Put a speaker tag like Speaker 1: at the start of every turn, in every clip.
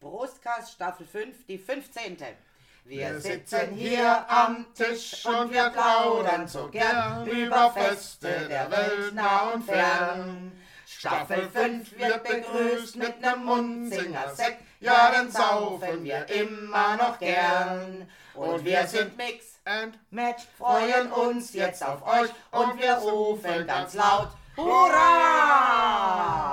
Speaker 1: Brustkast Staffel 5, die 15.
Speaker 2: Wir sitzen hier am Tisch und wir plaudern so gern über Feste der Welt nah und fern. Staffel 5 wird begrüßt mit nem Mundsinger-Sekt, ja, dann saufen wir immer noch gern. Und wir sind Mix and Match, freuen uns jetzt auf euch und wir rufen ganz laut Hurra!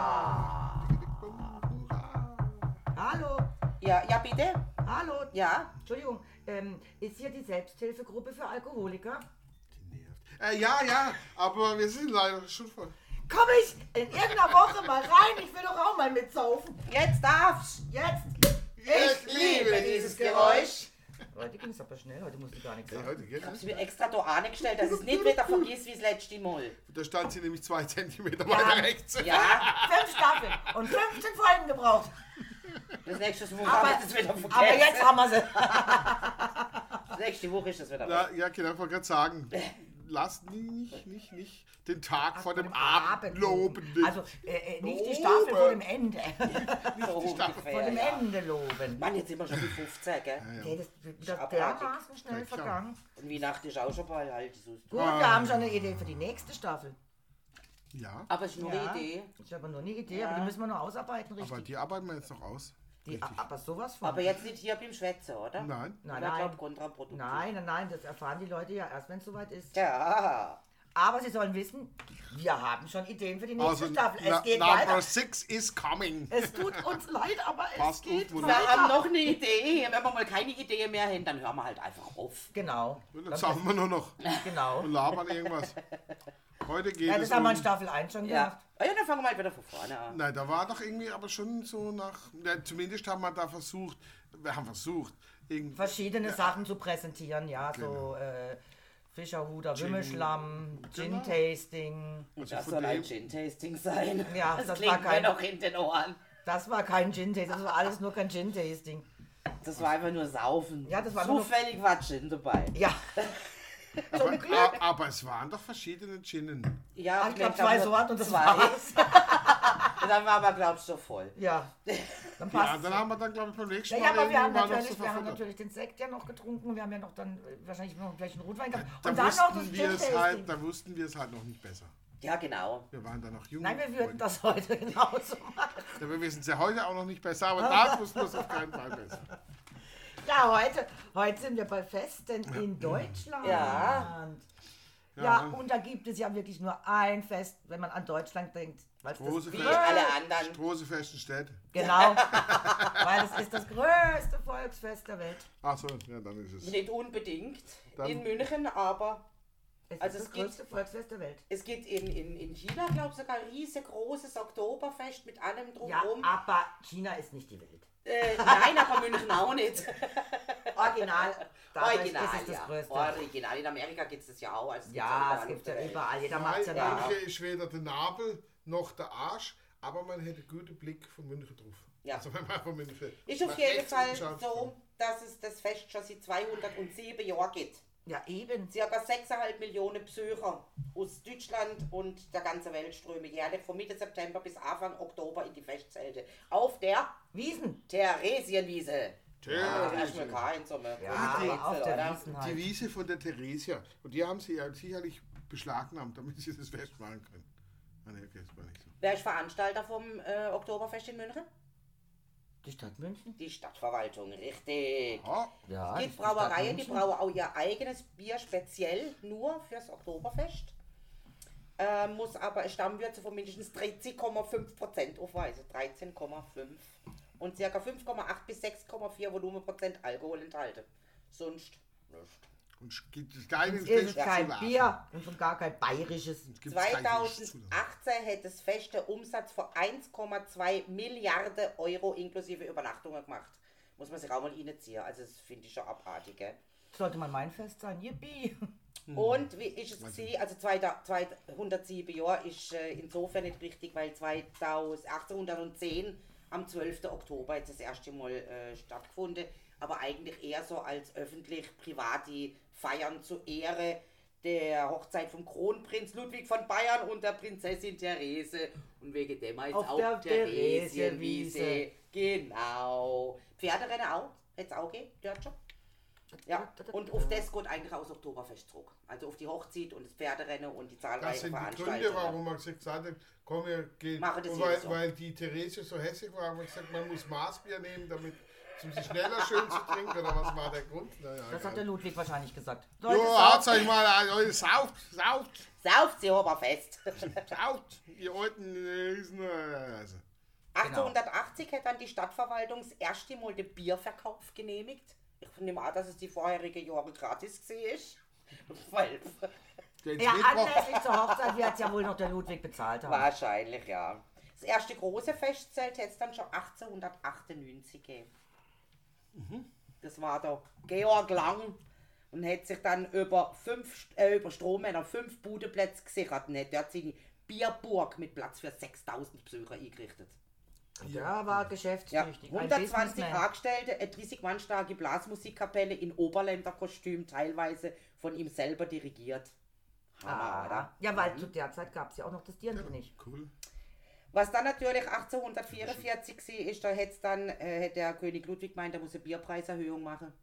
Speaker 1: Ja, ja, bitte?
Speaker 3: hallo.
Speaker 1: Ja?
Speaker 3: Entschuldigung, ähm, ist hier die Selbsthilfegruppe für Alkoholiker?
Speaker 2: Äh, ja, ja, aber wir sind leider schon voll.
Speaker 3: Komm ich in irgendeiner Woche mal rein? Ich will doch auch mal mitsaufen.
Speaker 1: Jetzt darf's!
Speaker 3: Jetzt.
Speaker 2: Ich liebe dieses Geräusch.
Speaker 3: Heute ging es aber schnell, heute musst du gar nichts
Speaker 2: Ja,
Speaker 3: sagen.
Speaker 2: heute geht
Speaker 1: Ich
Speaker 2: das.
Speaker 1: hab's mir extra da angestellt, dass es nicht wieder vergiss wie das letzte Mal.
Speaker 2: Da stand sie nämlich zwei Zentimeter weiter rechts.
Speaker 1: Ja,
Speaker 3: Fünf Staffeln und 15 Folgen gebraucht.
Speaker 1: Das nächste Woche
Speaker 3: Aber,
Speaker 1: haben das wieder vergessen.
Speaker 3: aber jetzt haben wir sie.
Speaker 1: Das nächste Woche ist das wieder
Speaker 2: Ja, ja genau, ich wollte gerade sagen. Lasst nicht, nicht, nicht den Tag vor dem
Speaker 3: Abend
Speaker 2: Abend loben.
Speaker 3: Also äh, äh, nicht die
Speaker 2: Loben.
Speaker 3: Staffel vor dem Ende.
Speaker 1: So
Speaker 3: vor
Speaker 1: ungefähr,
Speaker 3: dem
Speaker 1: ja.
Speaker 3: Ende loben.
Speaker 1: Mann, jetzt sind wir schon bei 15, gell?
Speaker 3: Okay, das ist wieder
Speaker 1: abartig.
Speaker 3: dermaßen schnell
Speaker 2: Ja,
Speaker 3: vergangen.
Speaker 1: Und Weihnachten ist auch schon bald halt. So.
Speaker 3: Gut, wir haben schon eine Idee für die nächste Staffel.
Speaker 2: Ja,
Speaker 1: Aber es ist nur
Speaker 3: Ja.
Speaker 1: eine Idee.
Speaker 3: Ich habe nur eine Idee,
Speaker 1: Ja.
Speaker 3: aber die müssen wir noch ausarbeiten, richtig.
Speaker 2: aber die arbeiten wir jetzt noch aus.
Speaker 3: Die, aber sowas von.
Speaker 1: Aber jetzt nicht hier beim Schwätzen, oder?
Speaker 2: Nein.
Speaker 3: Nein, nein.
Speaker 1: glaub, kontraproduktiv.
Speaker 3: Nein, nein, nein, das erfahren die Leute ja erst, wenn es soweit ist.
Speaker 1: Ja.
Speaker 3: Aber sie sollen wissen, wir haben schon Ideen für die nächste
Speaker 2: Also,
Speaker 3: Staffel. Es
Speaker 2: na,
Speaker 3: geht
Speaker 2: Number
Speaker 3: weiter.
Speaker 2: six is coming.
Speaker 3: Es tut uns leid, aber es
Speaker 2: Passt
Speaker 3: geht
Speaker 2: gut,
Speaker 1: Wir haben
Speaker 3: weiter.
Speaker 1: noch eine Idee. Wenn wir mal keine Idee mehr haben, dann hören wir halt einfach auf.
Speaker 3: Genau.
Speaker 2: Dann sagen wir nur noch
Speaker 3: Genau.
Speaker 2: und labern irgendwas. Heute geht
Speaker 3: Ja,
Speaker 2: es
Speaker 3: das haben wir in
Speaker 2: um...
Speaker 3: Staffel 1 schon
Speaker 1: Ja.
Speaker 3: gemacht.
Speaker 1: Ah ja, dann fangen wir halt wieder von vorne an.
Speaker 2: Nein, da war doch irgendwie aber schon so nach... Ja, zumindest haben wir da versucht, wir haben versucht, irgendwie...
Speaker 3: Verschiedene Sachen zu präsentieren, ja, so äh, Fischerhuder, Wimmelschlamm,
Speaker 2: Genau.
Speaker 3: Gin-Tasting.
Speaker 1: Und
Speaker 2: Also
Speaker 1: das soll ein Gin-Tasting sein.
Speaker 3: Ja,
Speaker 1: das,
Speaker 3: das
Speaker 1: klingt
Speaker 3: war kein-
Speaker 1: mir noch in den Ohren.
Speaker 3: Das war kein Gin-Tasting, das war alles nur kein Gin-Tasting.
Speaker 1: Das war einfach nur Saufen.
Speaker 3: Ja, das war einfach nur-
Speaker 1: Zufällig war Gin dabei.
Speaker 3: Ja.
Speaker 2: aber, aber es waren doch verschiedene Ginnen.
Speaker 1: Ja,
Speaker 3: Ich glaube,
Speaker 1: glaub,
Speaker 3: zwei Sorten und das.
Speaker 1: Und dann war aber, glaubst du, voll.
Speaker 3: Ja, dann
Speaker 2: Ja,
Speaker 3: passt
Speaker 2: dann haben wir dann, glaube ich, beim nächsten
Speaker 3: Ja,
Speaker 2: Mal
Speaker 3: ja, aber wir haben, natürlich,
Speaker 2: so
Speaker 3: wir haben natürlich den Sekt ja noch getrunken. Wir haben ja noch dann äh, wahrscheinlich noch gleich einen Rotwein gehabt.
Speaker 2: Da
Speaker 3: Und dann noch das
Speaker 2: wussten, wir es halt, da wussten wir es halt noch nicht besser.
Speaker 1: Ja, genau.
Speaker 2: Wir waren da noch jung.
Speaker 3: Nein, wir würden das heute genauso machen.
Speaker 2: Ja, wir wissen es ja heute auch noch nicht besser, aber da wussten wir es auf keinen Fall besser.
Speaker 3: Ja, heute, heute sind wir bei Festen in Deutschland.
Speaker 1: Ja.
Speaker 3: Ja,
Speaker 2: Ja.
Speaker 3: und da gibt es ja wirklich nur ein Fest, wenn man an Deutschland denkt. Weil es
Speaker 2: Große
Speaker 3: das
Speaker 1: Wie alle anderen.
Speaker 2: Große festen Städte.
Speaker 3: Genau, weil es ist das größte Volksfest der Welt.
Speaker 2: Ach so, ja, dann ist es.
Speaker 1: Nicht unbedingt
Speaker 2: Dann-
Speaker 1: in München, aber
Speaker 3: Es
Speaker 1: Also
Speaker 3: ist das
Speaker 1: gibt-
Speaker 3: größte Volksfest der Welt.
Speaker 1: es gibt in, in, in China, glaube ich, sogar ein riesengroßes Oktoberfest mit allem
Speaker 3: Ja,
Speaker 1: drumherum.
Speaker 3: aber China ist nicht die Welt.
Speaker 1: äh, nein, aber München auch nicht.
Speaker 3: Original,
Speaker 1: Original,
Speaker 3: ist es das
Speaker 1: ja.
Speaker 3: größte.
Speaker 1: Original. In Amerika gibt es das ja auch. Also
Speaker 3: Ja, es gibt ja überall, jeder macht es ja da.
Speaker 2: München ist weder der Nabel noch der Arsch, aber man hätte einen guten Blick von München drauf.
Speaker 1: Ja.
Speaker 2: Also wenn man von München
Speaker 1: Ist auf jeden Fall so, dass es das Fest schon seit 207 Jahren gibt.
Speaker 3: Ja, eben.
Speaker 1: Circa 6,5 Millionen Besucher aus Deutschland und der ganzen Welt strömen jährlich von Mitte September bis Anfang Oktober in die Festzelte. Auf der
Speaker 3: Wiesen.
Speaker 1: Theresienwiese.
Speaker 2: Ja,
Speaker 1: das ist mir kein so eine
Speaker 3: Ja,
Speaker 1: Rätsel,
Speaker 3: aber auf der? Wiesen
Speaker 2: Die
Speaker 3: halt.
Speaker 2: Wiese von der Theresia. Und die haben sie ja sicherlich beschlagnahmt, damit sie das Fest machen können. Ah, nee, okay, das war nicht so.
Speaker 1: Wer ist Veranstalter vom äh, Oktoberfest in München?
Speaker 3: Die Stadt München?
Speaker 1: Die Stadtverwaltung, richtig.
Speaker 2: Ah,
Speaker 3: Ja.
Speaker 1: Es
Speaker 3: die
Speaker 1: gibt
Speaker 3: Stadt
Speaker 1: Brauereien, die
Speaker 3: München.
Speaker 1: brauen auch ihr eigenes Bier speziell nur fürs Oktoberfest. Äh, muss aber Stammwürze von mindestens 13,5% aufweisen. 13,5. Und ca. 5,8 bis 6,4 Volumenprozent Alkohol enthalten. Sonst nicht.
Speaker 2: Und es gibt es keine
Speaker 3: Es ist kein Bier und schon gar kein bayerisches.
Speaker 1: 2018 hätte das feste Umsatz von 1,2 Milliarden Euro inklusive Übernachtungen gemacht. Muss man sich auch mal reinziehen. Also das finde ich schon abartig. Gell?
Speaker 3: Sollte mal mein Fest sein. Yippie.
Speaker 1: Und wie ist es gewesen? Also 207 Jahre ist äh, insofern nicht richtig, weil 2000 1810 am 12. Oktober jetzt das erste Mal äh, stattgefunden. Aber eigentlich eher so als öffentlich-private Feiern zur Ehre der Hochzeit vom Kronprinz Ludwig von Bayern und der Prinzessin Therese. Und wegen dem heißt
Speaker 3: Auf
Speaker 1: auch
Speaker 3: der
Speaker 1: Theresienwiese. Genau. Pferderennen auch, es auch gehen, dort schon. Ja, und auf das geht eigentlich aus Oktoberfest zurück. Also auf die Hochzeit und das Pferderennen und die
Speaker 2: Das
Speaker 1: zahlreichen
Speaker 2: sind die Gründe,
Speaker 1: Veranstaltungen.
Speaker 2: warum man gesagt hat, komm, wir gehen.
Speaker 1: Machen das
Speaker 2: weil, weil die Therese so hässlich war, haben wir gesagt, man muss Maßbier nehmen, damit um sie schneller schön zu trinken. Oder was war der Grund? Naja,
Speaker 3: Das hat der Ludwig wahrscheinlich gesagt. Leute,
Speaker 2: Jo, haut euch mal an, Leute, sauft, sauft,
Speaker 1: Sauft sie aber fest.
Speaker 2: sauft, ihr alten Riesen. Also.
Speaker 1: 1880 hat dann die Stadtverwaltung das erste Mal den Bierverkauf genehmigt. Ich nehme an, dass es die vorherigen Jahre gratis war. Weil,
Speaker 2: Den
Speaker 3: Ja, anlässlich zur Hochzeit wird es ja wohl noch der Ludwig bezahlt haben.
Speaker 1: wahrscheinlich, ja. Das erste große Festzelt hätte es dann schon 1898 gegeben. Das war der Georg Lang und hat sich dann über, fünf, äh, über Strommänner fünf Budeplätze gesichert und hat dort seine Bierburg mit Platz für 6000 Besucher eingerichtet.
Speaker 3: Der war
Speaker 1: Ja,
Speaker 3: geschäftstüchtig. ein
Speaker 1: 120
Speaker 3: Businessman.
Speaker 1: Angestellte, eine 30 Mann starke Blasmusikkapelle in Oberländerkostüm, teilweise von ihm selber dirigiert. Hammer,
Speaker 3: Ah,
Speaker 1: oder?
Speaker 3: ja, weil zu der Zeit gab es ja auch noch das Dirndl nicht.
Speaker 2: cool.
Speaker 1: Was dann natürlich 1844 war, ist, da hätte dann äh, der König Ludwig gemeint, er muss eine Bierpreiserhöhung machen.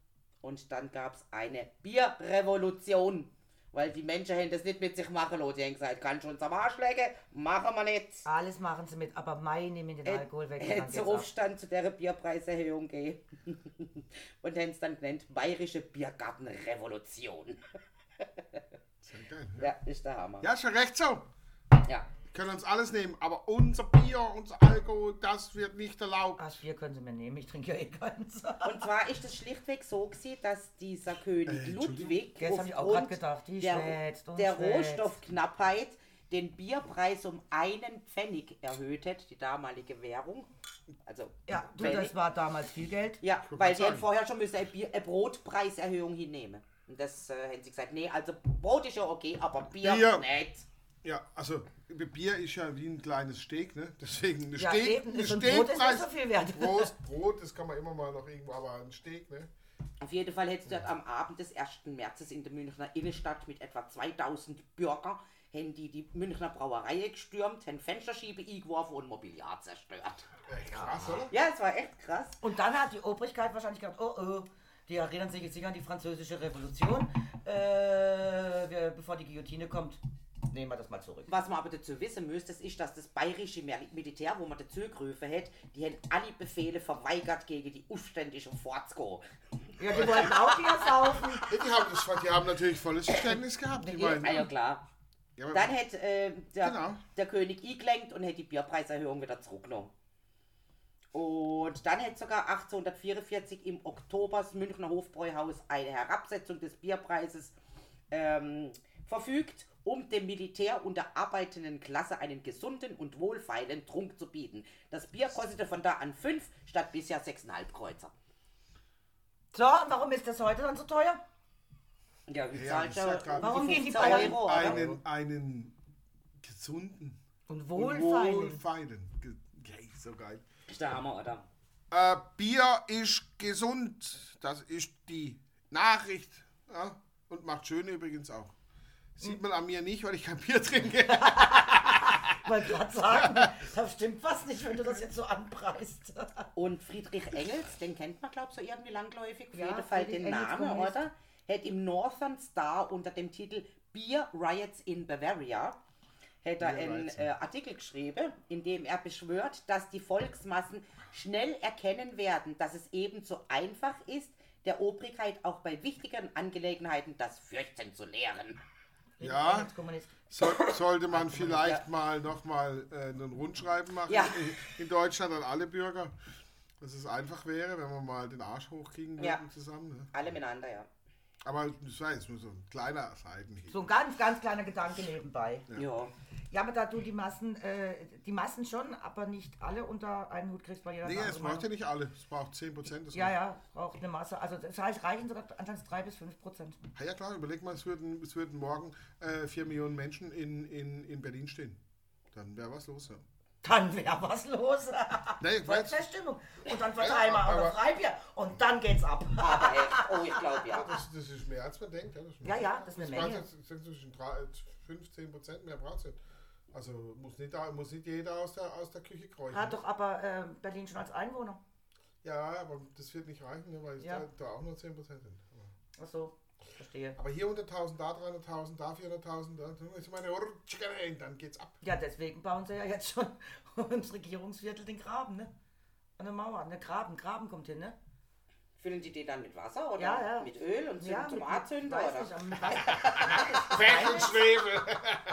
Speaker 1: Und dann gab es eine Bierrevolution. Weil die Menschen haben das nicht mit sich machen lassen. Die haben gesagt, kann schon am Arsch legen, machen wir nicht.
Speaker 3: Alles machen sie mit, aber Mai nehmen den Alkohol weg.
Speaker 1: Hätte
Speaker 3: ab.
Speaker 1: Aufstand zu der Bierpreiserhöhung gehen. Und haben es dann genannt, Bayerische Biergartenrevolution.
Speaker 2: Sehr geil.
Speaker 1: Ja, ist der Hammer.
Speaker 2: Ja, schon recht so.
Speaker 1: Ja.
Speaker 2: Wir können uns alles nehmen, aber unser Bier, unser Alkohol, das wird nicht erlaubt.
Speaker 3: Ach, Bier können sie mir nehmen, ich trinke ja eh keins.
Speaker 1: Und zwar ist es schlichtweg so gewesen, dass dieser König Ludwig
Speaker 3: Jetzt hab ich auch
Speaker 1: aufgrund
Speaker 3: gedacht, die
Speaker 1: der,
Speaker 3: schwätzt und
Speaker 1: der
Speaker 3: schwätzt.
Speaker 1: Rohstoffknappheit den Bierpreis um einen Pfennig erhöht hat, die damalige Währung. Also
Speaker 3: Ja, du, das war damals viel Geld.
Speaker 1: Ja, weil haben
Speaker 2: sagen.
Speaker 1: vorher schon müssen eine, Bier, eine Brotpreiserhöhung hinnehmen. Und das äh, haben sie gesagt, nee, also Brot ist ja okay, aber Bier,
Speaker 2: Bier.
Speaker 1: nicht.
Speaker 2: Ja, also Bier ist ja wie ein kleines Steak, ne? Deswegen eine
Speaker 3: Ja,
Speaker 2: Steak,
Speaker 3: eben,
Speaker 2: eine
Speaker 3: so ein Brot ist nicht so viel wert.
Speaker 2: Brot, Brot, das kann man immer mal noch irgendwo, aber ein Steak, ne?
Speaker 1: Auf jeden Fall hätte dort am Abend des 1. Märzes in der Münchner Innenstadt mit etwa 2000 Bürger haben die die Münchner Brauerei gestürmt, haben Fensterschiebe eingeworfen und Mobiliar zerstört.
Speaker 2: Echt krass, oder?
Speaker 1: Ja, es war echt krass.
Speaker 3: Und dann hat die Obrigkeit wahrscheinlich gedacht, oh oh, die erinnern sich jetzt nicht an die französische Revolution. Äh, bevor die Guillotine kommt, nehmen wir das mal zurück.
Speaker 1: Was man aber dazu wissen müsste, ist, dass das bayerische Mil- Militär, wo man dazu gerufen hat, die haben alle Befehle verweigert, gegen die Aufständischen vorzugehen.
Speaker 3: Ja, die wollten auch Bier saufen.
Speaker 2: Ja, die, haben das, die haben natürlich volles Verständnis gehabt. Die meinen,
Speaker 1: Ah ja, klar.
Speaker 2: ja,
Speaker 1: Dann hat äh, der,
Speaker 2: Genau.
Speaker 1: der König eingelenkt und hat die Bierpreiserhöhung wieder zurückgenommen. Und dann hat sogar 1844 im Oktober das Münchner Hofbräuhaus eine Herabsetzung des Bierpreises ähm, verfügt, um dem Militär und der arbeitenden Klasse einen gesunden und wohlfeilen Trunk zu bieten. Das Bier kostete von da an 5 statt bisher 6,5 Kreuzer.
Speaker 3: So, und warum ist das heute dann so teuer?
Speaker 1: Ja,
Speaker 2: Ja,
Speaker 1: zahlt
Speaker 2: ich
Speaker 1: ja um
Speaker 3: Warum gehen die
Speaker 1: 15
Speaker 3: Bayern
Speaker 1: Euro,
Speaker 2: einen, einen gesunden
Speaker 3: Und
Speaker 2: und
Speaker 3: wohlfeilen.
Speaker 2: wohlfeilen. Ge- Okay, so geil.
Speaker 1: Ist der Hammer, oder?
Speaker 2: Äh, Bier ist gesund. Das ist die Nachricht. Ja? Und macht schön übrigens auch. Sieht man an mir nicht, weil ich kein Bier trinke.
Speaker 3: Wollte gerade sagen, da stimmt was nicht, wenn du das jetzt so anpreist.
Speaker 1: Und Friedrich Engels, den kennt man, glaube ich, so irgendwie landläufig. Auf
Speaker 3: Ja,
Speaker 1: jeden Fall den Namen, oder? Hat im Northern Star unter dem Titel Beer Riots in Bavaria hat er einen äh, Artikel geschrieben, in dem er beschwört, dass die Volksmassen schnell erkennen werden, dass es ebenso einfach ist, der Obrigkeit auch bei wichtigeren Angelegenheiten das Fürchten zu lehren.
Speaker 2: Ja. So, sollte man vielleicht mal nochmal äh, einen Rundschreiben machen
Speaker 1: Ja.
Speaker 2: in, in Deutschland an alle Bürger. Dass es einfach wäre, wenn wir mal den Arsch hochkriegen würden
Speaker 1: Ja.
Speaker 2: zusammen. Ne?
Speaker 1: Alle miteinander, ja.
Speaker 2: Aber das war jetzt nur so ein kleiner Seitenhieb.
Speaker 3: So ein ganz, ganz kleiner Gedanke nebenbei.
Speaker 1: Ja.
Speaker 3: Ja, aber da du die Massen, äh, die Massen schon, aber nicht alle unter einen Hut kriegst, weil jeder
Speaker 2: Nee, es braucht ja nicht alle. Es braucht 10 Prozent.
Speaker 3: Ja, ja, braucht eine Masse. Also das heißt, reichen sogar anfangs 3 bis 5 Prozent.
Speaker 2: Ja, ja klar, überleg mal, es würden, es würden morgen äh, 4 Millionen Menschen in, in, in Berlin stehen. Dann wäre was los. Ja.
Speaker 3: Dann wäre was los.
Speaker 2: Nee, ich weiß,
Speaker 3: Volksverstimmung. Und dann verteilen wir auch noch Freibier. Und dann geht's ab.
Speaker 1: Aber echt, oh, ich glaube ja.
Speaker 2: das, das ist mehr als man denkt. Ja, das,
Speaker 3: Ja, ja, das ist eine
Speaker 2: braucht
Speaker 3: Menge.
Speaker 2: sind zwischen 15 Prozent mehr braucht es nicht. Also muss nicht, da- muss nicht jeder aus der, aus der Küche kräuchen.
Speaker 3: Hat doch aber äh, Berlin schon als Einwohner.
Speaker 2: Ja, aber das wird nicht reichen, weil
Speaker 3: Ja.
Speaker 2: da, da auch nur 10% sind.
Speaker 3: Ach so, verstehe.
Speaker 2: Aber hier 100.000, da 300.000, da 400.000, da dann ist meine Rutschgerein, dann geht's ab.
Speaker 3: Ja, deswegen bauen sie ja jetzt schon ins Regierungsviertel den Graben, ne? Eine Mauer, ne Graben, Graben kommt hin, ne?
Speaker 1: Füllen die die dann mit Wasser oder
Speaker 3: Ja, ja.
Speaker 1: mit Öl und
Speaker 3: Ja,
Speaker 1: sind
Speaker 3: mit-
Speaker 1: Tomatzünder?
Speaker 3: weiß
Speaker 1: Oder?
Speaker 3: nicht.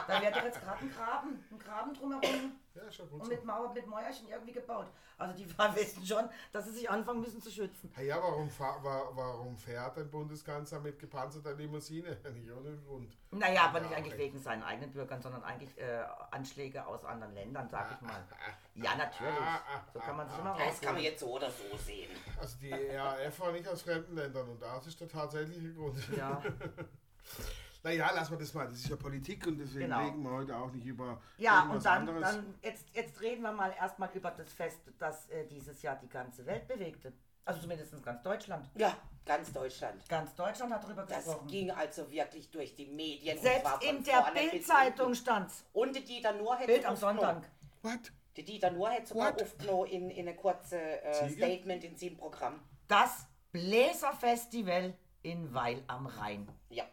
Speaker 3: Da wird doch jetzt gerade ein Graben, ein Graben drumherum
Speaker 2: Ja, schon gut
Speaker 3: und mit Mauer, mit Mäuerchen irgendwie gebaut. Also die wissen schon, dass sie sich anfangen müssen zu schützen.
Speaker 2: Ja, ja warum, warum fährt ein Bundeskanzler mit gepanzerter Limousine? Nicht ohne Grund.
Speaker 3: Naja, aber nicht eigentlich wegen seinen eigenen Bürgern, sondern eigentlich äh, Anschläge aus anderen Ländern, sag ich mal. Ja, natürlich. So kann man sich immer
Speaker 1: das kann man jetzt so oder so sehen.
Speaker 2: Also die RAF war nicht aus fremden Ländern und das ist der tatsächliche Grund.
Speaker 3: Ja,
Speaker 2: Naja, lassen wir das mal. Das ist ja Politik und deswegen
Speaker 3: Genau.
Speaker 2: reden wir heute auch nicht über
Speaker 3: ja
Speaker 2: irgendwas
Speaker 3: und dann,
Speaker 2: anderes.
Speaker 3: dann jetzt, jetzt reden wir mal erstmal über das Fest, das äh, dieses Jahr die ganze Welt bewegte. Also zumindest ganz Deutschland.
Speaker 1: Ja, ganz Deutschland.
Speaker 3: Ganz Deutschland hat darüber
Speaker 1: Das
Speaker 3: gesprochen.
Speaker 1: ging also wirklich durch die Medien.
Speaker 3: Selbst in der Bildzeitung stand's.
Speaker 1: Und die Dieter Nuhr hätte
Speaker 3: Bild am
Speaker 1: aufgenommen.
Speaker 3: Sonntag.
Speaker 2: What?
Speaker 1: Die Dieter Nuhr hätte sogar aufgenommen in, in eine kurze äh? Statement in seinem Programm.
Speaker 3: Das Bläserfestival in Weil am Rhein.
Speaker 1: Ja.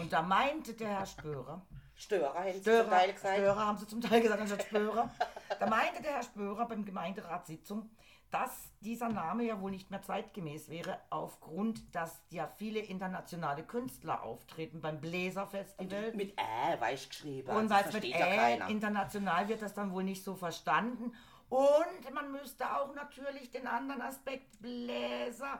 Speaker 3: Und da meinte der Herr Spörer,
Speaker 1: Störer
Speaker 3: Störer,
Speaker 1: zum Teil gesagt.
Speaker 3: Störer haben sie zum Teil gesagt, anstatt Spörer. Da meinte der Herr Spörer beim Gemeinderatssitzung, dass dieser Name ja wohl nicht mehr zeitgemäß wäre, aufgrund, dass ja viele internationale Künstler auftreten beim Bläserfestival.
Speaker 1: Mit Ä, weiß geschrieben.
Speaker 3: Und
Speaker 1: also
Speaker 3: weil es mit
Speaker 1: versteht ja
Speaker 3: Ä
Speaker 1: keiner.
Speaker 3: international wird das dann wohl nicht so verstanden. Und man müsste auch natürlich den anderen Aspekt Bläser,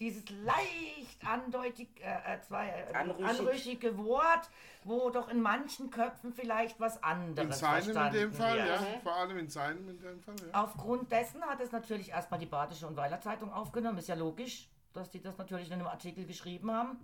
Speaker 3: dieses leicht andeutig, äh, äh, zwei, äh,
Speaker 1: Anrüchig.
Speaker 3: anrüchige Wort, wo doch in manchen Köpfen vielleicht was anderes
Speaker 2: In seinem in
Speaker 3: verstanden
Speaker 2: dem Fall,
Speaker 3: wird.
Speaker 2: ja. Vor allem in seinem in dem Fall, ja.
Speaker 3: Aufgrund dessen hat es natürlich erstmal die Badische und Weiler Zeitung aufgenommen. Ist ja logisch, dass die das natürlich in einem Artikel geschrieben haben.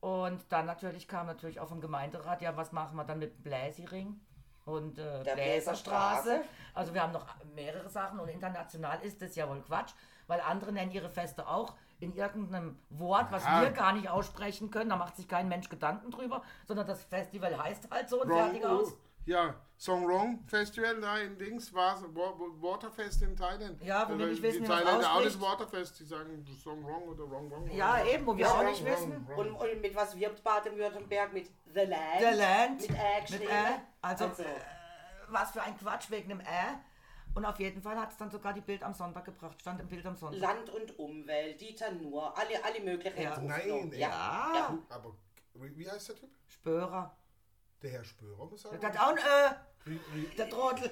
Speaker 3: Und dann natürlich kam natürlich auch vom Gemeinderat, ja, was machen wir dann mit dem Bläsiring und äh,
Speaker 1: Der?
Speaker 3: Bläserstraße. Also wir haben noch mehrere Sachen und international ist das ja wohl Quatsch, weil andere nennen ihre Feste auch in irgendeinem Wort, was
Speaker 2: Ja.
Speaker 3: wir gar nicht aussprechen können. Da macht sich kein Mensch Gedanken drüber, sondern das Festival heißt halt so und
Speaker 2: Wrong,
Speaker 3: fertig aus.
Speaker 2: Ja, Song Wrong Festival da in Dings war Waterfest in Thailand.
Speaker 3: Ja, wo wir
Speaker 2: Äh,
Speaker 3: nicht wissen, wie man
Speaker 2: Thailänder auch das. Waterfest, die sagen Song Wrong oder Wrong Wrong.
Speaker 3: Ja,
Speaker 2: oder-
Speaker 3: eben, wo wir
Speaker 2: Ja,
Speaker 3: auch
Speaker 2: wrong,
Speaker 3: nicht
Speaker 2: wrong,
Speaker 3: wissen.
Speaker 2: wrong.
Speaker 1: Und, und mit was wirbt Baden-Württemberg? Mit The Land.
Speaker 3: The Land.
Speaker 1: Mit Ä
Speaker 3: Mit
Speaker 1: geschrieben.
Speaker 3: Ä. Also,
Speaker 1: Also,
Speaker 3: äh, was für ein Quatsch wegen dem Ä. Und auf jeden Fall hat es dann sogar die Bild am Sonntag gebracht. Stand im Bild am Sonntag.
Speaker 1: Land und Umwelt, Dieter Nuhr, alle, alle möglichen.
Speaker 3: Ja.
Speaker 2: Nein,
Speaker 1: ja.
Speaker 3: Ja.
Speaker 2: Aber wie heißt der Typ?
Speaker 3: Spörer.
Speaker 2: Der Herr Spörer muss sagen.
Speaker 3: Der hat auch ein Ö. Der Trottel.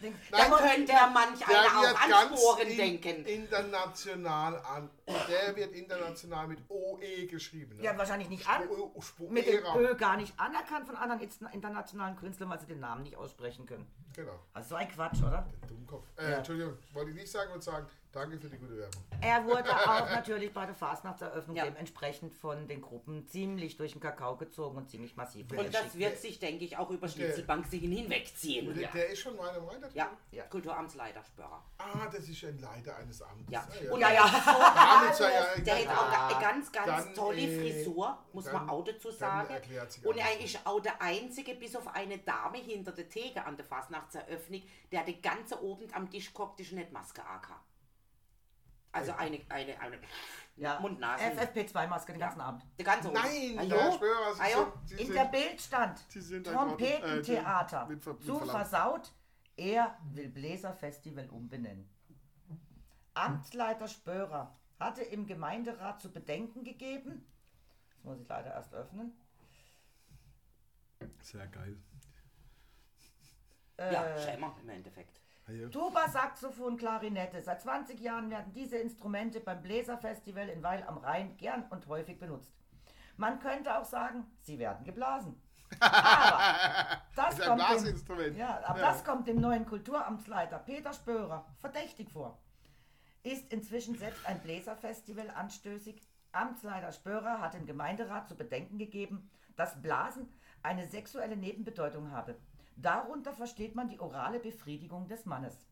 Speaker 3: Der,
Speaker 1: Könnte ja manch
Speaker 2: Der
Speaker 1: einer
Speaker 2: wird
Speaker 1: auch an Sporen
Speaker 2: in,
Speaker 1: denken.
Speaker 2: international an. Der wird international mit OE geschrieben. Ne?
Speaker 3: der hat wahrscheinlich nicht an,
Speaker 2: Spo- Spo-
Speaker 3: mit dem
Speaker 2: Era.
Speaker 3: Ö gar nicht anerkannt von anderen internationalen Künstlern, weil sie den Namen nicht aussprechen können.
Speaker 2: Genau.
Speaker 3: Also so ein Quatsch, oder?
Speaker 2: Dummkopf. Äh,
Speaker 3: Ja.
Speaker 2: Entschuldigung, wollte ich nicht sagen und sagen, danke für die gute Werbung.
Speaker 3: Er wurde auch natürlich bei der Fastnachtseröffnung
Speaker 1: Ja.
Speaker 3: dementsprechend von den Gruppen ziemlich durch den Kakao gezogen und ziemlich massiv
Speaker 1: Und das wird sich, denke ich, auch über Schnitzelbank sich hinwegziehen.
Speaker 2: Der, der ist schon meiner Meinung.
Speaker 1: Ja,
Speaker 3: Ja.
Speaker 1: Kulturamtsleiter Spörer.
Speaker 2: Ah, das ist ein Leiter eines Amtes.
Speaker 1: Ja.
Speaker 2: Ah,
Speaker 1: Und
Speaker 3: Ja,
Speaker 1: der
Speaker 3: ja.
Speaker 1: hat so
Speaker 2: ja-
Speaker 1: alles, der hat auch
Speaker 2: Ja.
Speaker 1: eine ganz, ganz
Speaker 2: Dann,
Speaker 1: tolle
Speaker 2: äh,
Speaker 1: Frisur, muss
Speaker 2: dann-
Speaker 1: man auch dazu sagen. Und er ist auch der Einzige, bis auf eine Dame hinter der Theke an der Fastnachtseröffnung, der den ganzen Abend am Tisch guckt, ist nicht Maske AK. Also eine, eine, eine
Speaker 3: Ja.
Speaker 1: Mund-Nase.
Speaker 3: FFP2-Maske den ganzen Abend.
Speaker 1: Der ganze Abend.
Speaker 2: Nein,
Speaker 1: Hallo?
Speaker 2: Herr Spörer, Sie
Speaker 1: Hallo?
Speaker 2: sind,
Speaker 3: In
Speaker 2: sind,
Speaker 3: der Bild stand
Speaker 2: Trottel.
Speaker 3: Trompetentheater.
Speaker 2: Äh, Verlaub.
Speaker 3: versaut, er will Bläserfestival umbenennen. Amtsleiter Spörer hatte im Gemeinderat zu bedenken gegeben, das muss ich leider erst öffnen,
Speaker 2: Sehr geil.
Speaker 1: Ja,
Speaker 3: äh,
Speaker 1: Schämer im Endeffekt.
Speaker 3: Tuba, Saxophon, Klarinette. Seit 20 Jahren werden diese Instrumente beim Bläserfestival in Weil am Rhein gern und häufig benutzt. Man könnte auch sagen, sie werden geblasen. Aber das,
Speaker 2: ein
Speaker 3: kommt dem, ja, aber
Speaker 2: Ja.
Speaker 3: das kommt dem neuen Kulturamtsleiter Peter Spörer verdächtig vor. Ist inzwischen selbst ein Bläserfestival anstößig? Amtsleiter Spörer hat dem Gemeinderat zu bedenken gegeben, dass Blasen eine sexuelle Nebenbedeutung habe. Darunter versteht man die orale Befriedigung des Mannes.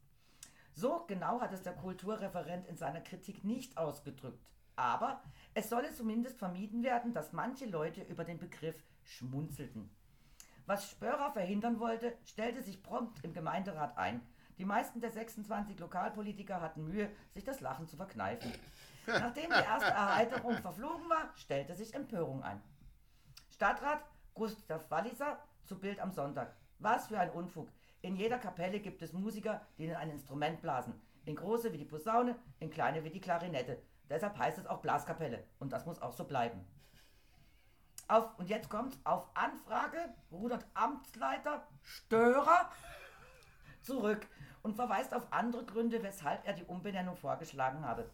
Speaker 3: So genau hat es der Kulturreferent in seiner Kritik nicht ausgedrückt. Aber es solle zumindest vermieden werden, dass manche Leute über den Begriff schmunzelten. Was Spörer verhindern wollte, stellte sich prompt im Gemeinderat ein. Die meisten der 26 Lokalpolitiker hatten Mühe, sich das Lachen zu verkneifen. Nachdem die erste Erheiterung verflogen war, stellte sich Empörung ein. Stadtrat Gustav Walliser zu Bild am Sonntag. Was für ein Unfug. In jeder Kapelle gibt es Musiker, die in ein Instrument blasen. In große wie die Posaune, in kleine wie die Klarinette. Deshalb heißt es auch Blaskapelle. Und das muss auch so bleiben. Auf, und jetzt kommt auf Anfrage rudert Amtsleiter Störer zurück und verweist auf andere Gründe, weshalb er die Umbenennung vorgeschlagen habe.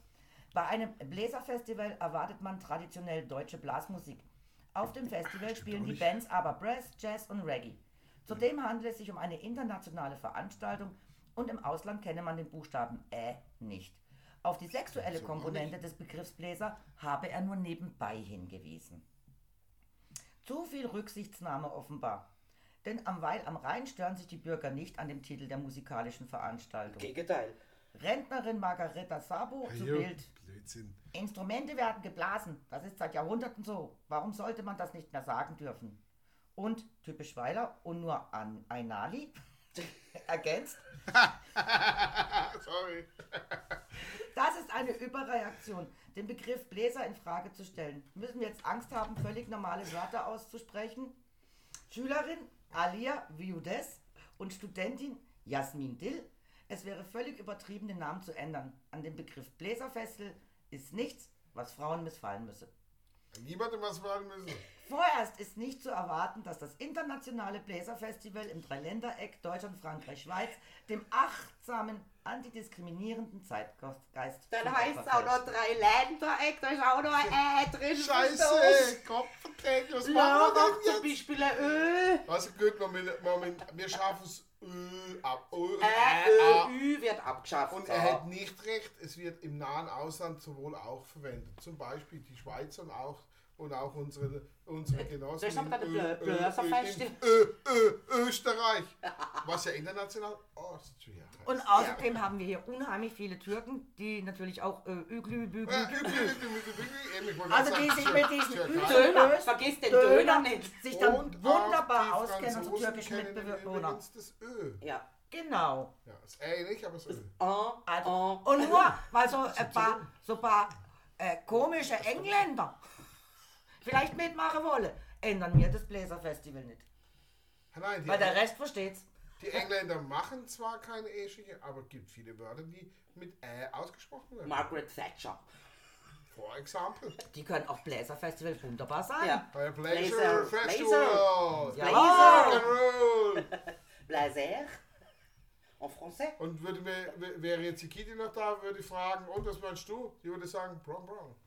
Speaker 3: Bei einem Bläserfestival erwartet man traditionell deutsche Blasmusik. Auf dem Festival spielen die Bands aber Brass, Jazz und Reggae. Zudem handelt es sich um eine internationale Veranstaltung und im Ausland kenne man den Buchstaben Ä nicht. Auf die sexuelle Komponente des Begriffs Bläser habe er nur nebenbei hingewiesen. Zu viel Rücksichtsnahme offenbar. Denn am Weil am Rhein stören sich die Bürger nicht an dem Titel der musikalischen Veranstaltung.
Speaker 1: Gegenteil.
Speaker 3: Rentnerin Margareta Sabo zu
Speaker 2: Jo,
Speaker 3: Bild.
Speaker 2: Blödsinn.
Speaker 3: Instrumente werden geblasen. Das ist seit Jahrhunderten so. Warum sollte man das nicht mehr sagen dürfen? Und typisch Weiler und nur an Einali ergänzt.
Speaker 2: Sorry.
Speaker 3: Das ist eine Überreaktion. Den Begriff Bläser in Frage zu stellen. Müssen wir jetzt Angst haben, völlig normale Wörter auszusprechen? Schülerin Alia Viudes und Studentin Jasmin Dill. Es wäre völlig übertrieben, den Namen zu ändern. An dem Begriff Bläserfestel ist nichts, was Frauen missfallen müsse.
Speaker 2: Niemandem was fragen müssen.
Speaker 3: Vorerst ist nicht zu erwarten, dass das internationale Bläserfestival im Dreiländereck Deutschland, Frankreich, Schweiz dem achtsamen, antidiskriminierenden Zeitgeist
Speaker 1: Dann
Speaker 3: zum
Speaker 1: heißt es auch noch
Speaker 3: fällt.
Speaker 1: drei Ländereck, da ist auch noch ein Ä drin.
Speaker 2: Scheiße, Kopfverträge, was machen wir
Speaker 1: zum
Speaker 2: denn jetzt?
Speaker 1: Beispiel ein Ö.
Speaker 2: Also gut, Moment, Moment, wir schaffen es äh, ab. Ö,
Speaker 1: Ä, Ö. Ü wird abgeschafft.
Speaker 2: Und er hat nicht recht, es wird im nahen Ausland sowohl auch verwendet. Zum Beispiel die Schweizer und auch, und auch unsere, unsere Genossen.
Speaker 1: noch mal
Speaker 2: in
Speaker 1: deine
Speaker 2: Ö- Österreich. Was ja international Austria heißt.
Speaker 3: Und außerdem haben wir hier unheimlich viele Türken, die natürlich auch äh, Üglü,
Speaker 2: Äh, wollte
Speaker 3: Also die sich mit diesen.
Speaker 1: Döner, vergiss den Döner nicht.
Speaker 3: sich dann
Speaker 2: Und
Speaker 3: wunderbar auskennen, unsere
Speaker 2: Franzosen
Speaker 3: türkischen Mitbewohner.
Speaker 2: das Ö.
Speaker 1: Ja.
Speaker 3: Genau.
Speaker 2: Ja, das Ä nicht, aber Ö.
Speaker 1: Ah,
Speaker 3: Also, und nur, weil so ein paar, so ein paar äh, komische Engländer vielleicht mitmachen wollen, ändern wir das Bläserfestival nicht.
Speaker 2: Nein, die,
Speaker 3: Weil der Rest versteht's.
Speaker 2: die Engländer machen zwar keine E-Schicke, aber es gibt viele Wörter, die mit Ä ausgesprochen werden.
Speaker 1: Margaret Thatcher.
Speaker 2: For example.
Speaker 3: Die können auch Bläserfestival wunderbar sein.
Speaker 1: Ja.
Speaker 2: Bei
Speaker 1: Blazer,
Speaker 2: Pleasure Festival.
Speaker 3: Ja.
Speaker 2: Rock'n'Roll.
Speaker 1: Blazer. En français.
Speaker 2: Und würde mir, wär- wäre jetzt die Kitty noch da, würde ich fragen, und was meinst du? Die würde sagen, brown, brown.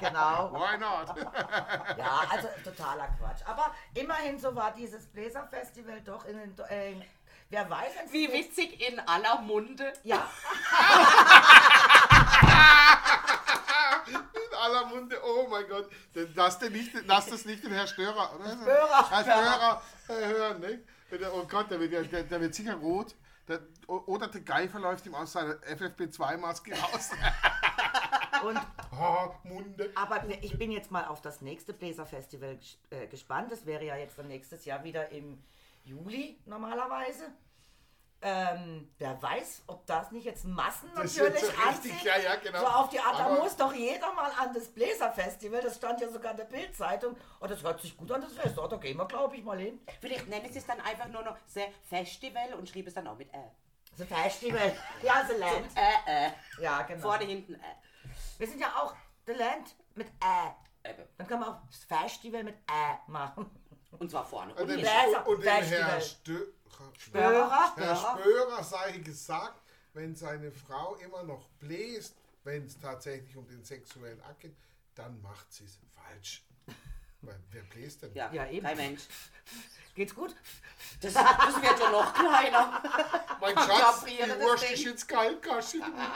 Speaker 3: Genau.
Speaker 2: Why not?
Speaker 3: Ja, also totaler Quatsch. Aber immerhin so war dieses Bläserfestival doch in den. Äh, wer weiß,
Speaker 1: Wie witzig in aller Munde.
Speaker 3: Ja,
Speaker 2: In aller Munde, oh mein Gott. Lass, den nicht, lass das nicht den Herr Störer, oder?
Speaker 3: Störer.
Speaker 2: Herr Störer äh, hören, ne? Oh Gott, der wird, der, der wird sicher rot. Der, oder der Geifer läuft ihm aus seiner FFP2-Maske raus.
Speaker 3: und
Speaker 2: oh, Munde.
Speaker 3: Aber ich bin jetzt mal auf das nächste Bläserfestival äh, gespannt. Das wäre ja jetzt dann nächstes Jahr wieder im Juli normalerweise. Ähm, wer weiß, ob das nicht jetzt Massen
Speaker 2: Das
Speaker 3: natürlich
Speaker 2: so richtig,
Speaker 3: anzieht.
Speaker 2: ja, ja, genau.
Speaker 3: So auf die Art, da muss doch jeder mal an das Bläserfestival. Das stand ja sogar in der Bildzeitung. Und das hört sich gut an, das Fest. Oh, da gehen wir, glaube ich, mal hin.
Speaker 1: Vielleicht nennen sie es dann einfach nur noch The Festival und schreiben es dann auch mit Ä.
Speaker 3: Das Festival. Ja, The Land.
Speaker 1: Äh, äh.
Speaker 3: Ja, genau.
Speaker 1: Vorne, hinten Ä.
Speaker 3: Wir sind ja auch The Land mit Ä.
Speaker 1: Eben.
Speaker 3: Dann kann man auch das Festival mit Ä machen.
Speaker 1: Und zwar vorne.
Speaker 2: Und
Speaker 1: Und
Speaker 2: dem,
Speaker 1: hinten.
Speaker 3: Bläser-
Speaker 2: und dem
Speaker 3: Festival.
Speaker 2: Herr Spörer sei gesagt, wenn seine Frau immer noch bläst, wenn es tatsächlich um den sexuellen Akt geht, dann macht sie es falsch. Weil, wer bläst denn?
Speaker 1: Ja,
Speaker 3: Ja, eben.
Speaker 1: kein Mensch.
Speaker 3: Geht's gut?
Speaker 1: Das, das wird ja noch kleiner.
Speaker 2: Mein Schatz, die Wurst ist jetzt kalt, kannst du die nicht?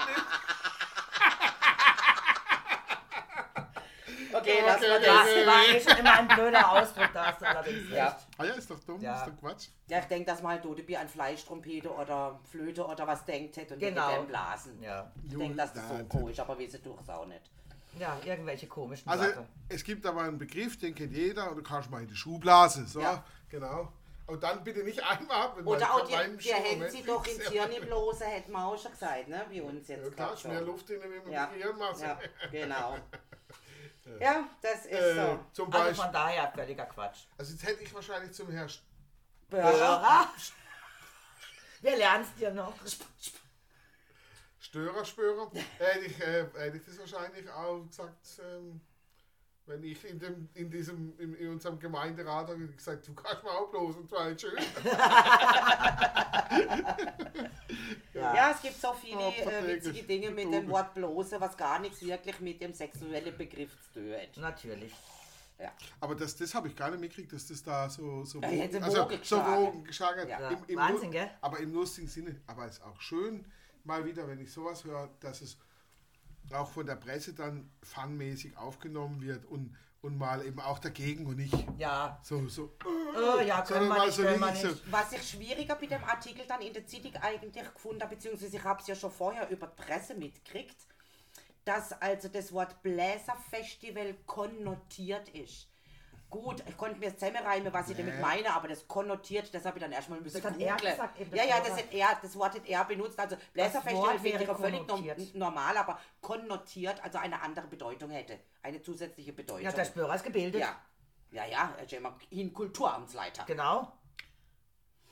Speaker 1: Okay, das.
Speaker 3: war eh schon immer ein blöder Ausdruck, da hast du allerdings
Speaker 1: Ja.
Speaker 3: recht.
Speaker 2: Ah ja, ist doch dumm,
Speaker 3: Ja.
Speaker 2: ist doch Quatsch.
Speaker 1: Ja, ich denke, dass mal Dodebier an Fleischtrompete oder Flöte oder was denkt hätte und
Speaker 3: Genau.
Speaker 1: die dann blasen.
Speaker 3: Ja.
Speaker 1: Ich denke, dass das so
Speaker 2: Nein.
Speaker 1: komisch, aber wir durch es auch nicht.
Speaker 3: ja, irgendwelche komischen
Speaker 2: Also,
Speaker 3: Sachen.
Speaker 2: es gibt aber einen Begriff, den kennt jeder und du kannst mal in die Schuhblase. So,
Speaker 1: Ja.
Speaker 2: genau. Und dann bitte nicht einatmen.
Speaker 1: Oder auch die, die
Speaker 2: ne?
Speaker 1: sie doch ins Hirn im Lose, hätten wir auch schon gesagt, ne? Bei uns jetzt
Speaker 2: Ja, klar, mehr Luft in der
Speaker 1: Ja,
Speaker 2: Gehirnmasse.
Speaker 1: ja, genau. Ja, das ist
Speaker 2: Äh,
Speaker 1: so.
Speaker 2: zum
Speaker 3: Also
Speaker 2: Beispiel,
Speaker 3: von daher völliger Quatsch.
Speaker 2: also jetzt hätte ich wahrscheinlich zum Herrn St-.
Speaker 3: Wir lernen es dir noch.
Speaker 2: Störer, Spörer, hätte ich, äh, hätte ich das wahrscheinlich auch gesagt, ähm, wenn ich in, dem, in, diesem, in, in unserem Gemeinderat habe gesagt, du kannst mal auch bloß und zwar schön.
Speaker 1: Ja, es gibt so viele äh, witzige Dinge mit dem Wort bloße, was gar nichts wirklich mit dem sexuellen Begriff zu tun hat.
Speaker 3: Natürlich.
Speaker 1: Ja.
Speaker 2: Aber das, das habe ich gar nicht mitgekriegt, dass das da so, so,
Speaker 1: Ja, hätte
Speaker 2: also,
Speaker 1: Wogen
Speaker 2: so
Speaker 1: geschlagen.
Speaker 2: Wogen geschlagen hat.
Speaker 1: Ja.
Speaker 3: Ja, Wahnsinn, gell?
Speaker 2: Aber im lustigen Sinne. Aber es ist auch schön, mal wieder, wenn ich sowas höre, dass es auch von der Presse dann fanmäßig aufgenommen wird und, und mal eben auch dagegen und nicht
Speaker 3: Ja.
Speaker 2: so, so
Speaker 3: Oh, ja, können
Speaker 2: sondern
Speaker 3: wir nicht,
Speaker 2: so
Speaker 3: können
Speaker 2: richtig so.
Speaker 3: nicht.
Speaker 1: Was ich schwieriger bei dem Artikel dann in der Zeitung eigentlich gefunden habe, beziehungsweise ich habe es ja schon vorher über die Presse mitgekriegt, dass also das Wort Bläserfestival konnotiert ist. Gut, ich konnte mir zusammenreimen, was ich damit meine, aber das konnotiert, das habe ich dann erstmal müssen
Speaker 3: Das hat er gesagt, eben,
Speaker 1: Ja,
Speaker 3: das
Speaker 1: ja,
Speaker 3: Wort.
Speaker 1: das, hat er, das Wort hat er benutzt. Also Bläserfestival ich
Speaker 3: wäre
Speaker 1: auch völlig normal, aber konnotiert, also eine andere Bedeutung hätte. Eine zusätzliche Bedeutung.
Speaker 3: Ja, der Spörer ist gebildet.
Speaker 1: ja. Ja, ja, er ist ja immerhin Kulturamtsleiter.
Speaker 3: Genau.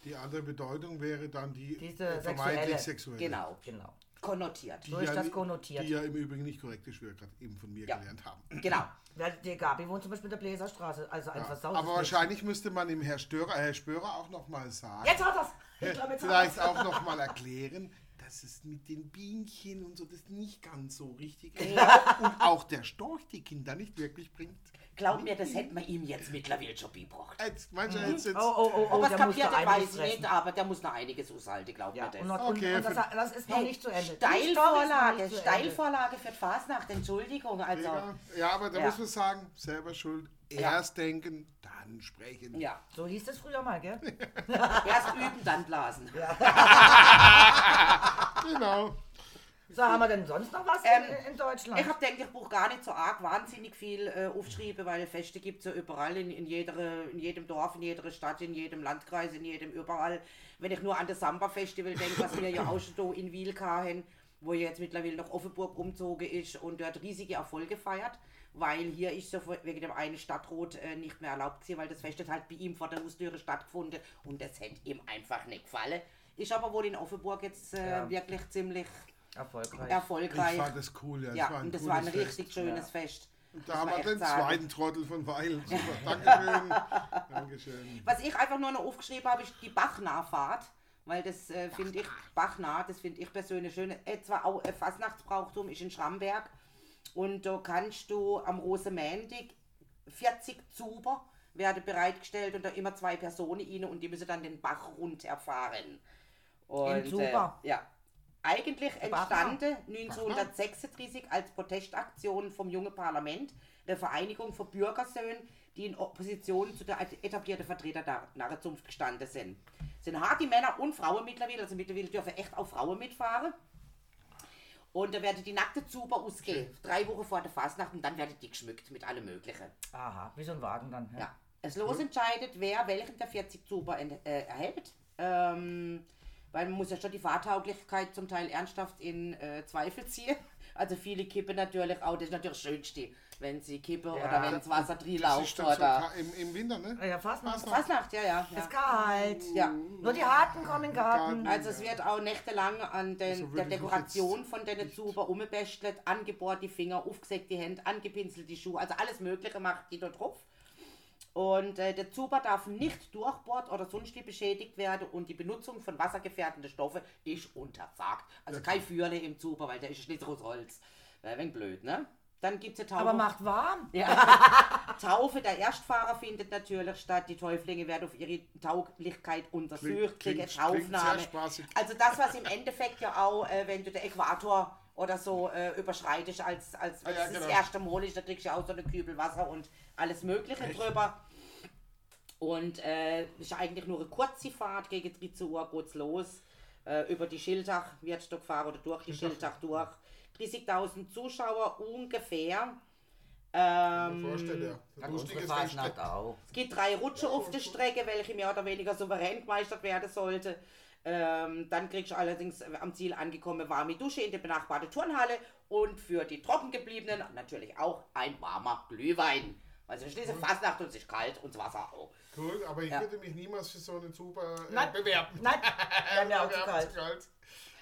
Speaker 2: Die andere Bedeutung wäre dann die
Speaker 3: Diese
Speaker 2: vermeintlich
Speaker 3: sexuelle.
Speaker 2: sexuelle.
Speaker 1: Genau.
Speaker 3: Genau.
Speaker 1: Konnotiert.
Speaker 2: Die
Speaker 3: So ist
Speaker 2: ja,
Speaker 3: das konnotiert.
Speaker 2: Die ja im Übrigen nicht korrekt ist, wie wir gerade eben von mir
Speaker 1: Ja.
Speaker 2: gelernt haben.
Speaker 1: Genau.
Speaker 3: Ja, die Gabi wohnt zum Beispiel in der Bläserstraße. Also ein
Speaker 2: Ja,
Speaker 3: versautes
Speaker 2: aber wahrscheinlich müsste man dem Herr Störer, Herr Spörer auch noch mal sagen,
Speaker 3: Jetzt hat glaube, jetzt hat
Speaker 2: vielleicht auch noch mal erklären, dass es mit den Bienchen und so das nicht ganz so richtig ist. Und auch der Storch die Kinder nicht wirklich bringt.
Speaker 1: Glaub mir, das hätten wir ihm jetzt mittlerweile schon beigebracht.
Speaker 2: Jetzt, manche jetzt, jetzt,
Speaker 3: Oh, oh, oh, oh,
Speaker 1: Ob er
Speaker 3: der
Speaker 1: es kapiert hat, weiß ich nicht, aber der muss noch einiges aushalten, glaub
Speaker 3: Ja,
Speaker 1: mir das.
Speaker 3: und, und,
Speaker 2: Okay,
Speaker 3: und das, das ist noch nicht zu Ende.
Speaker 1: Steilvorlage. Steilvorlage für die Fasnacht, Entschuldigung. Also,
Speaker 2: ja, ja, aber da
Speaker 1: Ja.
Speaker 2: muss man sagen, selber schuld.
Speaker 1: Ja.
Speaker 2: Erst denken, dann sprechen.
Speaker 1: ja.
Speaker 3: So hieß es früher mal, gell?
Speaker 1: Erst üben, dann blasen.
Speaker 2: Genau.
Speaker 3: So, haben wir denn sonst noch was
Speaker 1: Ähm,
Speaker 3: in, in Deutschland?
Speaker 1: Ich habe denke ich brauche gar nicht so arg wahnsinnig viel äh, aufschreiben, weil Feste gibt es ja überall, in, in, jeder, in jedem Dorf, in jeder Stadt, in jedem Landkreis, in jedem überall. Wenn ich nur an das Samba-Festival denke, was wir ja auch schon da in Wiel haben, wo jetzt mittlerweile noch Offenburg umzogen ist und dort riesige Erfolge feiert, weil hier ist so wegen dem einen Stadtrot äh, nicht mehr erlaubt gewesen, weil das Fest hat halt bei ihm vor der Haustüre stattgefunden und das hätte ihm einfach nicht gefallen. Ist aber wohl in Offenburg jetzt äh,
Speaker 3: Ja.
Speaker 1: wirklich ziemlich
Speaker 3: Erfolgreich.
Speaker 1: erfolgreich.
Speaker 2: Ich fand das cool, ja.
Speaker 1: Ja,
Speaker 2: ein
Speaker 1: und das war ein richtig
Speaker 2: Fest.
Speaker 1: schönes Fest.
Speaker 2: Da haben wir den
Speaker 1: sagen.
Speaker 2: zweiten Trottel von Weil. Super. Dankeschön. Dankeschön.
Speaker 1: Was ich einfach nur noch aufgeschrieben habe, ist die Bachnahfahrt. Weil das äh, finde ich, Bachnah, das finde ich persönlich schön. Etwa auch äh, Fastnachtsbrauchtum ist in Schramberg. Und da kannst du am Rosemäntig 40 Zuber werden bereitgestellt und da immer zwei Personen rein und die müssen dann den Bach runterfahren. Und,
Speaker 3: Zuber?
Speaker 1: Äh, ja. Eigentlich entstanden 1936 als Protestaktion vom Jungen Parlament, der Vereinigung von Bürgersöhnen, die in Opposition zu der etablierten Vertreter der Narrenzunft gestanden sind. Es sind harte Männer und Frauen mittlerweile, also mittlerweile dürfen echt auch Frauen mitfahren. Und da werden die nackte Zuber ausgehen, drei Wochen vor der Fastnacht und dann werden die geschmückt mit allem Möglichen.
Speaker 3: Aha, wie so ein Wagen dann. Ja.
Speaker 1: Ja. Es los entscheidet, wer welchen der 40 Zuber äh, erhält. Ähm, weil man muss ja schon die Fahrtauglichkeit zum Teil ernsthaft in äh, Zweifel ziehen. Also viele kippen natürlich auch, das ist natürlich das Schönste, wenn sie kippen
Speaker 3: Ja.
Speaker 1: oder wenn das Wasser drin läuft
Speaker 2: ist so
Speaker 1: oder...
Speaker 2: ka- im, im Winter, ne?
Speaker 3: Ja, fast noch.
Speaker 1: Fastnacht, ja, ja.
Speaker 3: Ist
Speaker 1: ja.
Speaker 3: kalt.
Speaker 1: ja.
Speaker 3: Nur die Harten kommen in den Garten.
Speaker 1: Also es wird auch nächtelang an den,
Speaker 2: Also
Speaker 1: der Dekoration von den Zuber umgebestelt, angebohrt die Finger, aufgesägt die Hände, angepinselt die Schuhe, also alles Mögliche macht die da drauf. Und äh, der Zuber darf nicht durchbohrt oder sonst wie beschädigt werden und die Benutzung von wassergefährdenden Stoffen ist untersagt. Also kein Führle im Zuber, weil der ist nicht aus Holz. Wäre ein wenig blöd, ne? Dann gibt es
Speaker 3: Aber macht warm.
Speaker 1: Taufe der Erstfahrer findet natürlich statt. Die Täuflinge werden auf ihre Tauglichkeit untersucht,
Speaker 2: Klingt-
Speaker 1: kriegen
Speaker 2: spaßig.
Speaker 1: Also das, was im Endeffekt ja auch, äh, wenn du den Äquator oder so äh, überschreitest, als, als
Speaker 2: Ah, ja,
Speaker 1: das
Speaker 2: genau.
Speaker 1: erste Mal ist, da kriegst du ja auch so eine Kübel Wasser und alles Mögliche drüber. Und äh, ist eigentlich nur eine kurze Fahrt, gegen 13 Uhr geht's los. Äh, über die Schildach wird da gefahren oder durch die Schildach durch. 30.000 Zuschauer ungefähr.
Speaker 2: Kann mir vorstellen, ja.
Speaker 3: Auch.
Speaker 1: Es gibt drei Rutsche auf der Strecke, welche mehr oder weniger souverän gemeistert werden sollte. Ähm, dann kriegst du allerdings äh, am Ziel angekommen warme Dusche in der benachbarte Turnhalle und für die trockengebliebenen natürlich auch ein warmer Glühwein. Also schließlich Fastnacht und es ist kalt und das Wasser auch.
Speaker 2: Cool, aber ich
Speaker 1: Ja.
Speaker 2: würde mich niemals für so einen super äh, bewerben.
Speaker 3: Nein, haben ja auch zu kalt.
Speaker 2: zu kalt.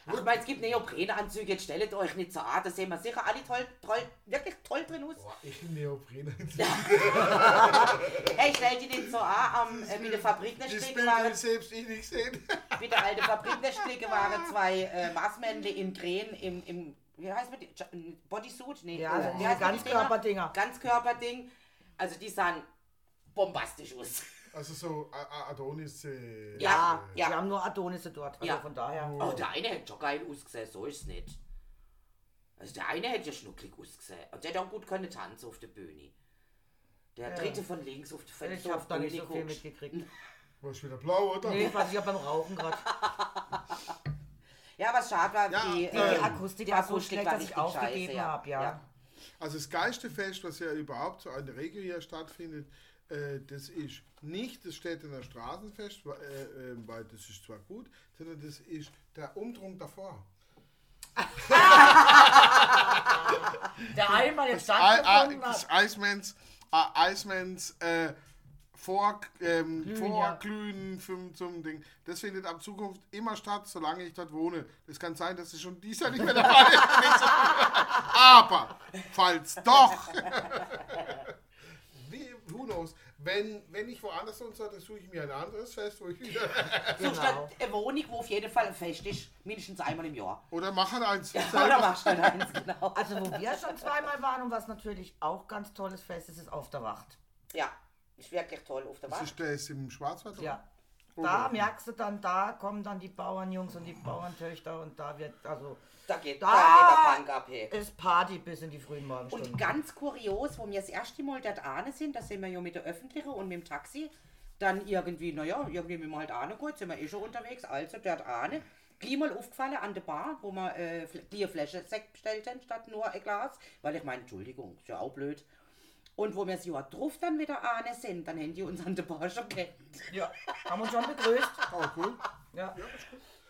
Speaker 1: Ach, ich meine, es gibt Neoprenanzüge, jetzt stellt euch nicht so an, da sehen wir sicher alle toll, toll, wirklich toll drin aus.
Speaker 2: Boah, ich Neopren.
Speaker 1: Hey, stellt die den so an, am, äh, mit der
Speaker 2: Das
Speaker 1: Fabriknestücke
Speaker 2: Bild
Speaker 1: waren,
Speaker 2: will selbst ich nicht sehen.
Speaker 1: mit der alten Fabriknestücke waren zwei äh, Maßmännle in Krähen im, im, wie heißt man die, Ja- Bodysuit? Nee,
Speaker 3: Ja,
Speaker 1: äh, die Dinger?
Speaker 3: Ganzkörperdinger.
Speaker 1: Ganzkörperding. Also die sahen bombastisch aus.
Speaker 2: Also so Adonis. Äh,
Speaker 1: Ja,
Speaker 2: äh,
Speaker 1: ja.
Speaker 3: Wir haben nur Adonisse dort. Also
Speaker 1: Ja.
Speaker 3: von daher.
Speaker 1: Oh, der eine hätte schon geil ausgesehen, so ist es nicht. Also der eine hätte ja schnucklig ausgesehen. Und der hätte auch gut können tanzen auf der Bühne. Der
Speaker 3: Ja.
Speaker 1: dritte von links auf der
Speaker 3: Ich
Speaker 1: so
Speaker 3: habe
Speaker 1: auf
Speaker 3: da
Speaker 1: die
Speaker 3: nicht so
Speaker 1: Bühne
Speaker 3: viel
Speaker 1: guckst.
Speaker 3: mitgekriegt.
Speaker 2: War ich wieder blau, oder?
Speaker 3: Nee, was ich ja beim Rauchen gerade.
Speaker 1: Ja, was schade war,
Speaker 2: Ja,
Speaker 1: die,
Speaker 2: die
Speaker 3: Die Akustik
Speaker 1: die
Speaker 3: war so schlecht,
Speaker 1: war
Speaker 3: dass ich aufgegeben
Speaker 1: ja.
Speaker 3: habe, ja.
Speaker 1: Ja.
Speaker 2: Also das geilste Fest, was ja überhaupt so an der Regio hier stattfindet, äh, das ist nicht das Städtener Straßenfest, äh, äh, weil das ist zwar gut, sondern das ist der Umtrunk davor.
Speaker 3: Der einmal jetzt stattgefunden
Speaker 2: das
Speaker 3: hat.
Speaker 2: Iceman's, äh, äh, vor, ähm,
Speaker 3: Glühen,
Speaker 2: Vorglühen zum, zum Ding. Das findet ab Zukunft immer statt, solange ich dort wohne. Das kann sein, dass es schon dies Jahr nicht mehr der Fall ist. Aber, falls doch, who knows, wenn, wenn ich woanders und so, dann suche ich mir ein anderes Fest, wo ich wieder...
Speaker 1: Suchst
Speaker 3: Genau.
Speaker 1: halt eine Wohnung, wo auf jeden Fall ein Fest ist, mindestens einmal im Jahr.
Speaker 2: Oder mach halt eins.
Speaker 1: Oder
Speaker 2: selber.
Speaker 1: machst halt eins, genau.
Speaker 3: Also wo wir schon zweimal waren und was natürlich auch ganz tolles Fest ist, ist auf der Wacht.
Speaker 1: Ja, ist wirklich toll auf der
Speaker 2: Das
Speaker 1: Wacht.
Speaker 2: ist der ist im Schwarzwald. oder?
Speaker 3: Ja. Da merkst du dann, da kommen dann die Bauernjungs und die Bauerntöchter und da wird, also,
Speaker 1: Da geht,
Speaker 3: Da-
Speaker 1: da geht der Punk ab. Hey.
Speaker 3: ist Party bis in die frühen Morgenstunden.
Speaker 1: Und ganz kurios, wo wir das erste Mal dort ahne sind, da sind wir ja mit der Öffentlichen und mit dem Taxi. Dann irgendwie, naja, irgendwie mit dem halt ahne kurz, sind wir eh schon unterwegs, also dort ahne. Gleich mal aufgefallen an der Bar, wo wir äh, Fl- die Flasche Sekt bestellt haben, statt nur ein Glas. Weil ich meine, Entschuldigung, ist ja auch blöd. Und wo wir das Jahr drauf dann wieder ahne sind, dann haben die uns an der Bar schon kennt.
Speaker 3: ja, haben uns schon begrüßt.
Speaker 2: Oh, cool.
Speaker 3: Ja.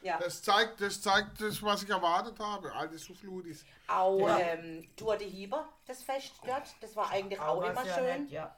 Speaker 1: Ja.
Speaker 2: Das zeigt, das zeigt das, was ich erwartet habe. Alte Sufludis.
Speaker 1: Auch
Speaker 3: Ja.
Speaker 1: ähm, Tour de Hieber, das Fest dort, das war eigentlich auch,
Speaker 3: was
Speaker 1: immer schön.
Speaker 3: nett, ja.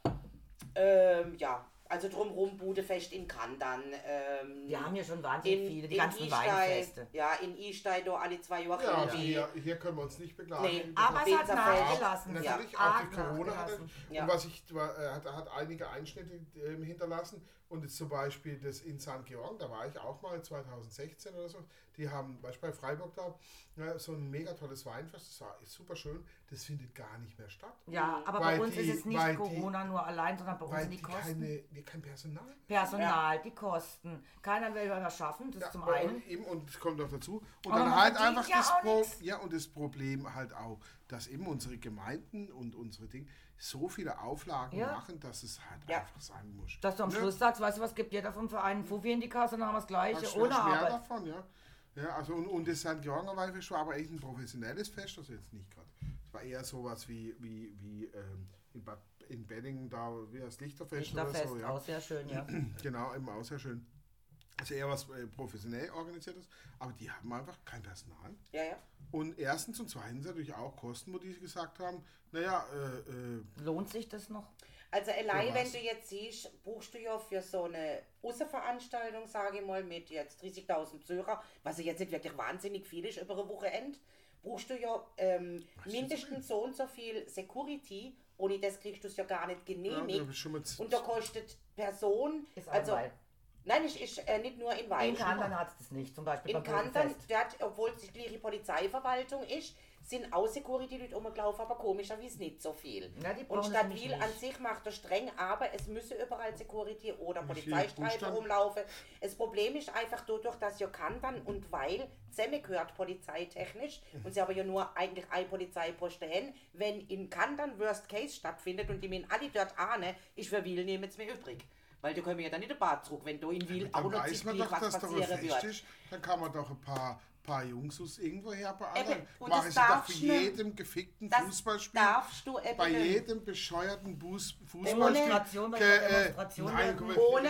Speaker 1: Ähm, ja, also drumherum Budefest in Kandan. Ähm,
Speaker 3: Wir haben hier schon wahnsinnig
Speaker 1: in,
Speaker 3: viele, die ganzen
Speaker 1: Istein,
Speaker 3: Weinfeste.
Speaker 1: Ja, in Istein da alle zwei Jahre
Speaker 2: Ja, hier, hier können wir uns nicht beklagen.
Speaker 1: Nee,
Speaker 3: Aber es hat nachgelassen.
Speaker 2: Natürlich,
Speaker 3: ja.
Speaker 2: auch die Corona hat,
Speaker 3: nachgelassen.
Speaker 1: Ja.
Speaker 2: und was ich, äh, hat, hat einige Einschnitte ähm, hinterlassen. Und jetzt zum Beispiel das in St. Georg, da war ich auch mal 2016 oder so. Die haben, du, bei Freiburg da, ja, so ein mega tolles Weinfest, das war ist super schön. Das findet gar nicht mehr statt.
Speaker 3: Ja, aber
Speaker 2: Weil
Speaker 3: bei uns
Speaker 2: die-
Speaker 3: ist es nicht
Speaker 2: weil die-
Speaker 3: Corona nur allein, sondern bei uns sind
Speaker 2: die
Speaker 3: die Kosten.
Speaker 2: keine, die kein Personal.
Speaker 3: Personal, die Kosten. Keiner will was schaffen, das
Speaker 2: Ja,
Speaker 3: ist zum
Speaker 2: und
Speaker 3: einen.
Speaker 2: eben, und es kommt noch dazu. Und
Speaker 3: Aber
Speaker 2: dann halt einfach
Speaker 3: ja
Speaker 2: das Pro ja, und das Problem halt auch, dass eben unsere Gemeinden und unsere Dinge so viele Auflagen
Speaker 3: Ja.
Speaker 2: machen, dass es halt
Speaker 1: Ja.
Speaker 2: einfach sein muss.
Speaker 3: Dass du am
Speaker 2: Ne?
Speaker 3: Schluss sagst, weißt du was, gibt jeder vom Verein einen Fuffi in die Kasse, dann haben wir das Gleiche,
Speaker 2: du
Speaker 3: ohne
Speaker 2: mehr
Speaker 3: Arbeit.
Speaker 2: davon, ja. Ja, also und, und das St. Georger Weinfest war aber echt ein professionelles Fest, also jetzt nicht gerade. Es war eher sowas wie, wie, wie ähm, in, Bad, in Beddingen, da wie das Lichterfest,
Speaker 3: Lichterfest,
Speaker 2: oder so. Ja.
Speaker 3: auch sehr schön, ja.
Speaker 2: Genau, eben auch sehr schön. Also eher was äh, professionell organisiertes, aber die haben einfach kein Personal.
Speaker 1: Ja, ja.
Speaker 2: Und erstens und zweitens natürlich auch Kosten, wo die gesagt haben, naja, äh, äh,
Speaker 3: Lohnt sich das noch?
Speaker 1: Also allein wenn du jetzt siehst, buchst du ja für so eine Außenveranstaltung, sage ich mal, mit jetzt 30.000 Besucher, was ja jetzt nicht wirklich wahnsinnig viel ist über ein Wochenende, buchst du ja ähm, mindestens so und so viel Security, ohne das kriegst du es ja gar nicht
Speaker 2: ja,
Speaker 1: genehmigt.
Speaker 2: ich schon mal
Speaker 1: und da kostet Person, also. Nein, es ist äh, nicht nur in Wein.
Speaker 3: In Kandan hat es das nicht, zum Beispiel
Speaker 1: In dort, obwohl es die gleiche Polizeiverwaltung ist, sind auch Security-Leute rumgelaufen, aber komischerweise nicht so viel.
Speaker 3: Ja, die
Speaker 1: Und Stadt Wiel an sich macht er streng, aber es müsse überall Security oder
Speaker 2: Wie
Speaker 1: Polizeistreifen rumlaufen. Das Problem ist einfach dadurch, dass ja Kanton und Weil zusammengehört polizeitechnisch und sie aber ja nur eigentlich ein Polizeiposten haben. Wenn in Kanton Worst Case stattfindet und die mir alle dort ahne, ist für Wiel nehmen es mir übrig. Weil da können wir ja dann nicht ein Bad zurück, wenn du in Wiel auch
Speaker 2: dann
Speaker 1: noch
Speaker 2: weiß man doch,
Speaker 1: was passieren wird.
Speaker 2: ist, dann kann man doch ein paar paar Jungs aus irgendwoher bei
Speaker 1: Eben,
Speaker 2: anderen.
Speaker 1: und
Speaker 2: Machen
Speaker 1: das
Speaker 2: doch
Speaker 1: darfst du nicht.
Speaker 2: jedem gefickten
Speaker 1: Das
Speaker 2: Fußballspiel.
Speaker 1: darfst du eben
Speaker 2: bei jedem bescheuerten Bus Fußballspiel.
Speaker 3: Bei
Speaker 2: Ge- äh,
Speaker 3: Demonstration
Speaker 2: nein,
Speaker 1: ohne,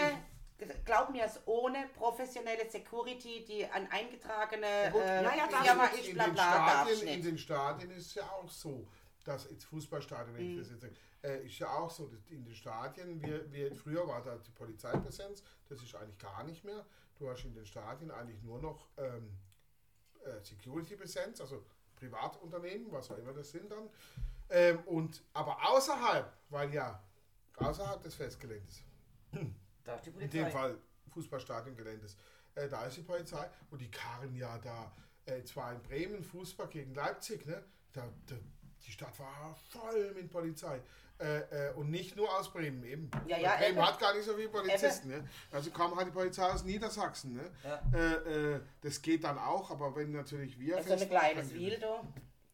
Speaker 1: glaub mir es, ohne professionelle Security, die an eingetragene äh,
Speaker 3: Ja, ja,
Speaker 1: Firma
Speaker 3: darfst
Speaker 1: ist,
Speaker 2: in,
Speaker 1: bla
Speaker 2: den
Speaker 1: bla,
Speaker 2: in den Stadien ist es ja auch so, dass jetzt Fußballstadien, wenn
Speaker 1: Mhm.
Speaker 2: ich das jetzt sage, äh, ist ja auch so, dass in den Stadien, wir, wir, früher war da die Polizeipräsenz, das ist eigentlich gar nicht mehr. Du hast in den Stadien eigentlich nur noch ähm, äh, Security-Präsenz, also Privatunternehmen, was auch immer das sind dann. Ähm, und, aber außerhalb, weil ja außerhalb des Festgeländes, in dem Fall Fußballstadiongeländes. Äh, da ist die Polizei und die karren ja da, äh, zwar in Bremen Fußball gegen Leipzig, ne? Da, da, die Stadt war voll mit Polizei. Äh, äh, und nicht nur aus Bremen eben.
Speaker 1: Ja, ja,
Speaker 2: Bremen
Speaker 1: eben.
Speaker 2: hat gar nicht so viele Polizisten. Ne? Also kam halt die Polizei aus Niedersachsen. Ne?
Speaker 3: Ja.
Speaker 2: Äh, äh, das geht dann auch, aber wenn natürlich wir
Speaker 1: So ein
Speaker 2: fest-
Speaker 1: kleines
Speaker 2: dann,
Speaker 1: Wiel da.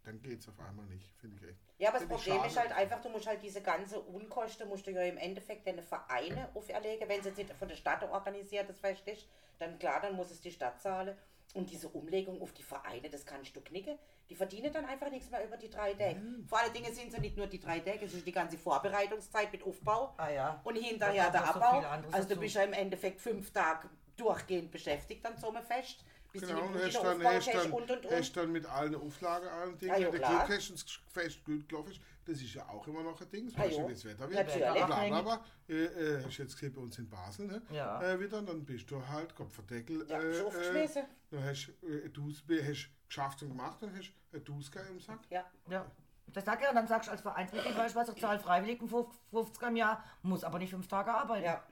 Speaker 2: Dann geht es auf einmal nicht, finde ich echt.
Speaker 1: Ja, aber das Problem ist
Speaker 2: schade.
Speaker 1: halt einfach, du musst halt diese ganze Unkosten, musst du ja im Endeffekt deine Vereine auferlegen. Wenn es jetzt nicht von der Stadt organisiert das fest ist, dann klar, dann muss es die Stadt zahlen. Und diese Umlegung auf die Vereine, das kannst du knicken. Die verdienen dann einfach nichts mehr über die drei Tage.
Speaker 2: Mhm.
Speaker 1: Vor allen Dingen sind es ja nicht nur die drei Tage, es ist die ganze Vorbereitungszeit mit Aufbau.
Speaker 3: Ah ja.
Speaker 1: Und hinterher der
Speaker 3: so
Speaker 1: Abbau.
Speaker 3: anderes
Speaker 1: also du
Speaker 3: dazu.
Speaker 1: bist ja im Endeffekt fünf Tage durchgehend beschäftigt an so einem Fest. Bis
Speaker 2: Genau,
Speaker 1: du
Speaker 2: und hast dann, hast
Speaker 1: hast
Speaker 2: dann,
Speaker 1: und und
Speaker 2: hast
Speaker 1: und.
Speaker 2: dann mit allen Auflagen, allen Dingen,
Speaker 1: Ah, ja,
Speaker 2: der. Glück hast und das Fest gut gelaufen ist, das ist ja auch immer noch ein Ding,
Speaker 1: Ah,
Speaker 2: weißt du,
Speaker 1: ja.
Speaker 2: wie das Wetter
Speaker 1: Natürlich.
Speaker 2: wird. Bla, bla, bla. Äh, äh, hast jetzt gesehen bei uns in Basel, ne?
Speaker 3: Ja.
Speaker 2: Äh, wieder, dann bist du halt Kopfverdeckel.
Speaker 1: Ja,
Speaker 2: äh, äh, dann hast du äh, Dus- hast geschafft und gemacht, dann hast du ein Duska im Sack.
Speaker 1: Ja.
Speaker 3: Ja. Das sag ich ja, dann sagst du als Vereinsmitglied, weil ich zahle Freiwilligen 50 im Jahr, muss aber nicht fünf Tage arbeiten.
Speaker 1: Ja.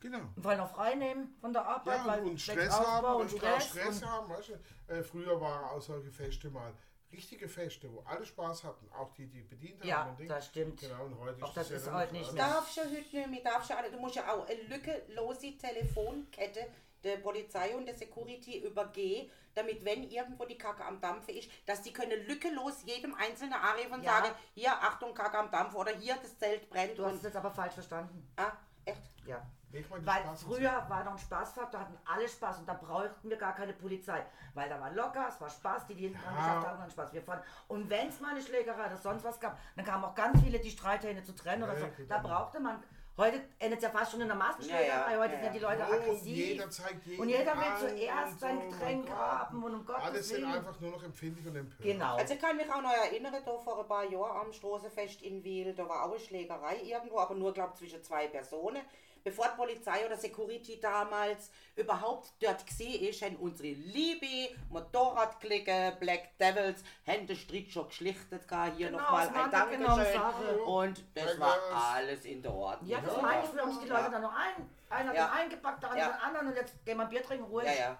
Speaker 2: Genau.
Speaker 3: Und weil noch frei nehmen von der Arbeit,
Speaker 2: Ja,
Speaker 3: weil
Speaker 2: und, und Stress haben,
Speaker 3: und
Speaker 2: und auch
Speaker 3: Stress.
Speaker 2: Stress
Speaker 3: und,
Speaker 2: haben, weißt du. Äh, früher waren auch solche Feste mal richtige Feste, wo alle Spaß hatten, auch die, die bedient haben.
Speaker 3: Ja, das stimmt.
Speaker 2: Genau, und heute
Speaker 3: Auch
Speaker 2: ist
Speaker 3: das
Speaker 2: ja
Speaker 3: ist
Speaker 2: dann
Speaker 3: heute
Speaker 2: noch
Speaker 3: nicht mehr.
Speaker 1: darfst ja heute nicht mehr, darfst ja alle, du musst ja auch eine lückenlose Telefonkette der Polizei und der Security übergehen, damit wenn irgendwo die Kacke am Dampfe ist, dass die können lückenlos jedem einzelnen anrufen und
Speaker 3: Ja.
Speaker 1: sagen, hier, Achtung, Kacke am Dampf oder hier, das Zelt brennt.
Speaker 3: Du hast es jetzt aber falsch verstanden.
Speaker 1: ah, echt?
Speaker 3: Ja. Weil
Speaker 2: Spaß
Speaker 3: früher war noch ein Spaßfaktor, da hatten alle Spaß und da brauchten wir gar keine Polizei. Weil da war locker, es war Spaß, die, die hinten dran
Speaker 2: Ja.
Speaker 3: geschafft haben, hatten Spaß. Wir fahren. Und wenn es mal eine Schlägerei oder sonst was gab, dann kamen auch ganz viele, die Streithähne zu trennen oder
Speaker 2: Ja,
Speaker 3: so. Da brauchte man. Heute endet es ja fast schon in einer Massenschlägerei,
Speaker 1: Ja, ja,
Speaker 3: heute
Speaker 1: ja,
Speaker 3: sind ja die. Leute
Speaker 2: Oh,
Speaker 3: aggressiv.
Speaker 2: jeder zeigt jeden
Speaker 3: und jeder will zuerst
Speaker 2: und
Speaker 3: sein
Speaker 2: so,
Speaker 3: Getränk haben und um Gottes
Speaker 2: Alle sind
Speaker 3: Willen.
Speaker 2: einfach nur noch empfindlich und empört.
Speaker 3: Genau.
Speaker 1: Also ich kann mich auch noch erinnern, da vor ein paar Jahren am Straßenfest in Wiel, da war auch eine Schlägerei irgendwo, aber nur, glaube zwischen zwei Personen. Bevor die Polizei oder Security damals überhaupt dort gesehen ist, haben unsere liebe Motorradklicke Black Devils Hände strikt schon geschlichtet, gar hier
Speaker 3: Genau,
Speaker 1: nochmal ein Dankeschön.
Speaker 3: Sache.
Speaker 1: Und das war alles in der Ordnung.
Speaker 3: ja, das meine ich, wir haben sich die Leute dann noch ein. Einer
Speaker 1: Ja.
Speaker 3: hat den eingepackt, der andere
Speaker 1: Ja.
Speaker 3: den anderen und jetzt gehen wir Bier trinken, ruhig.
Speaker 1: Ja, ja.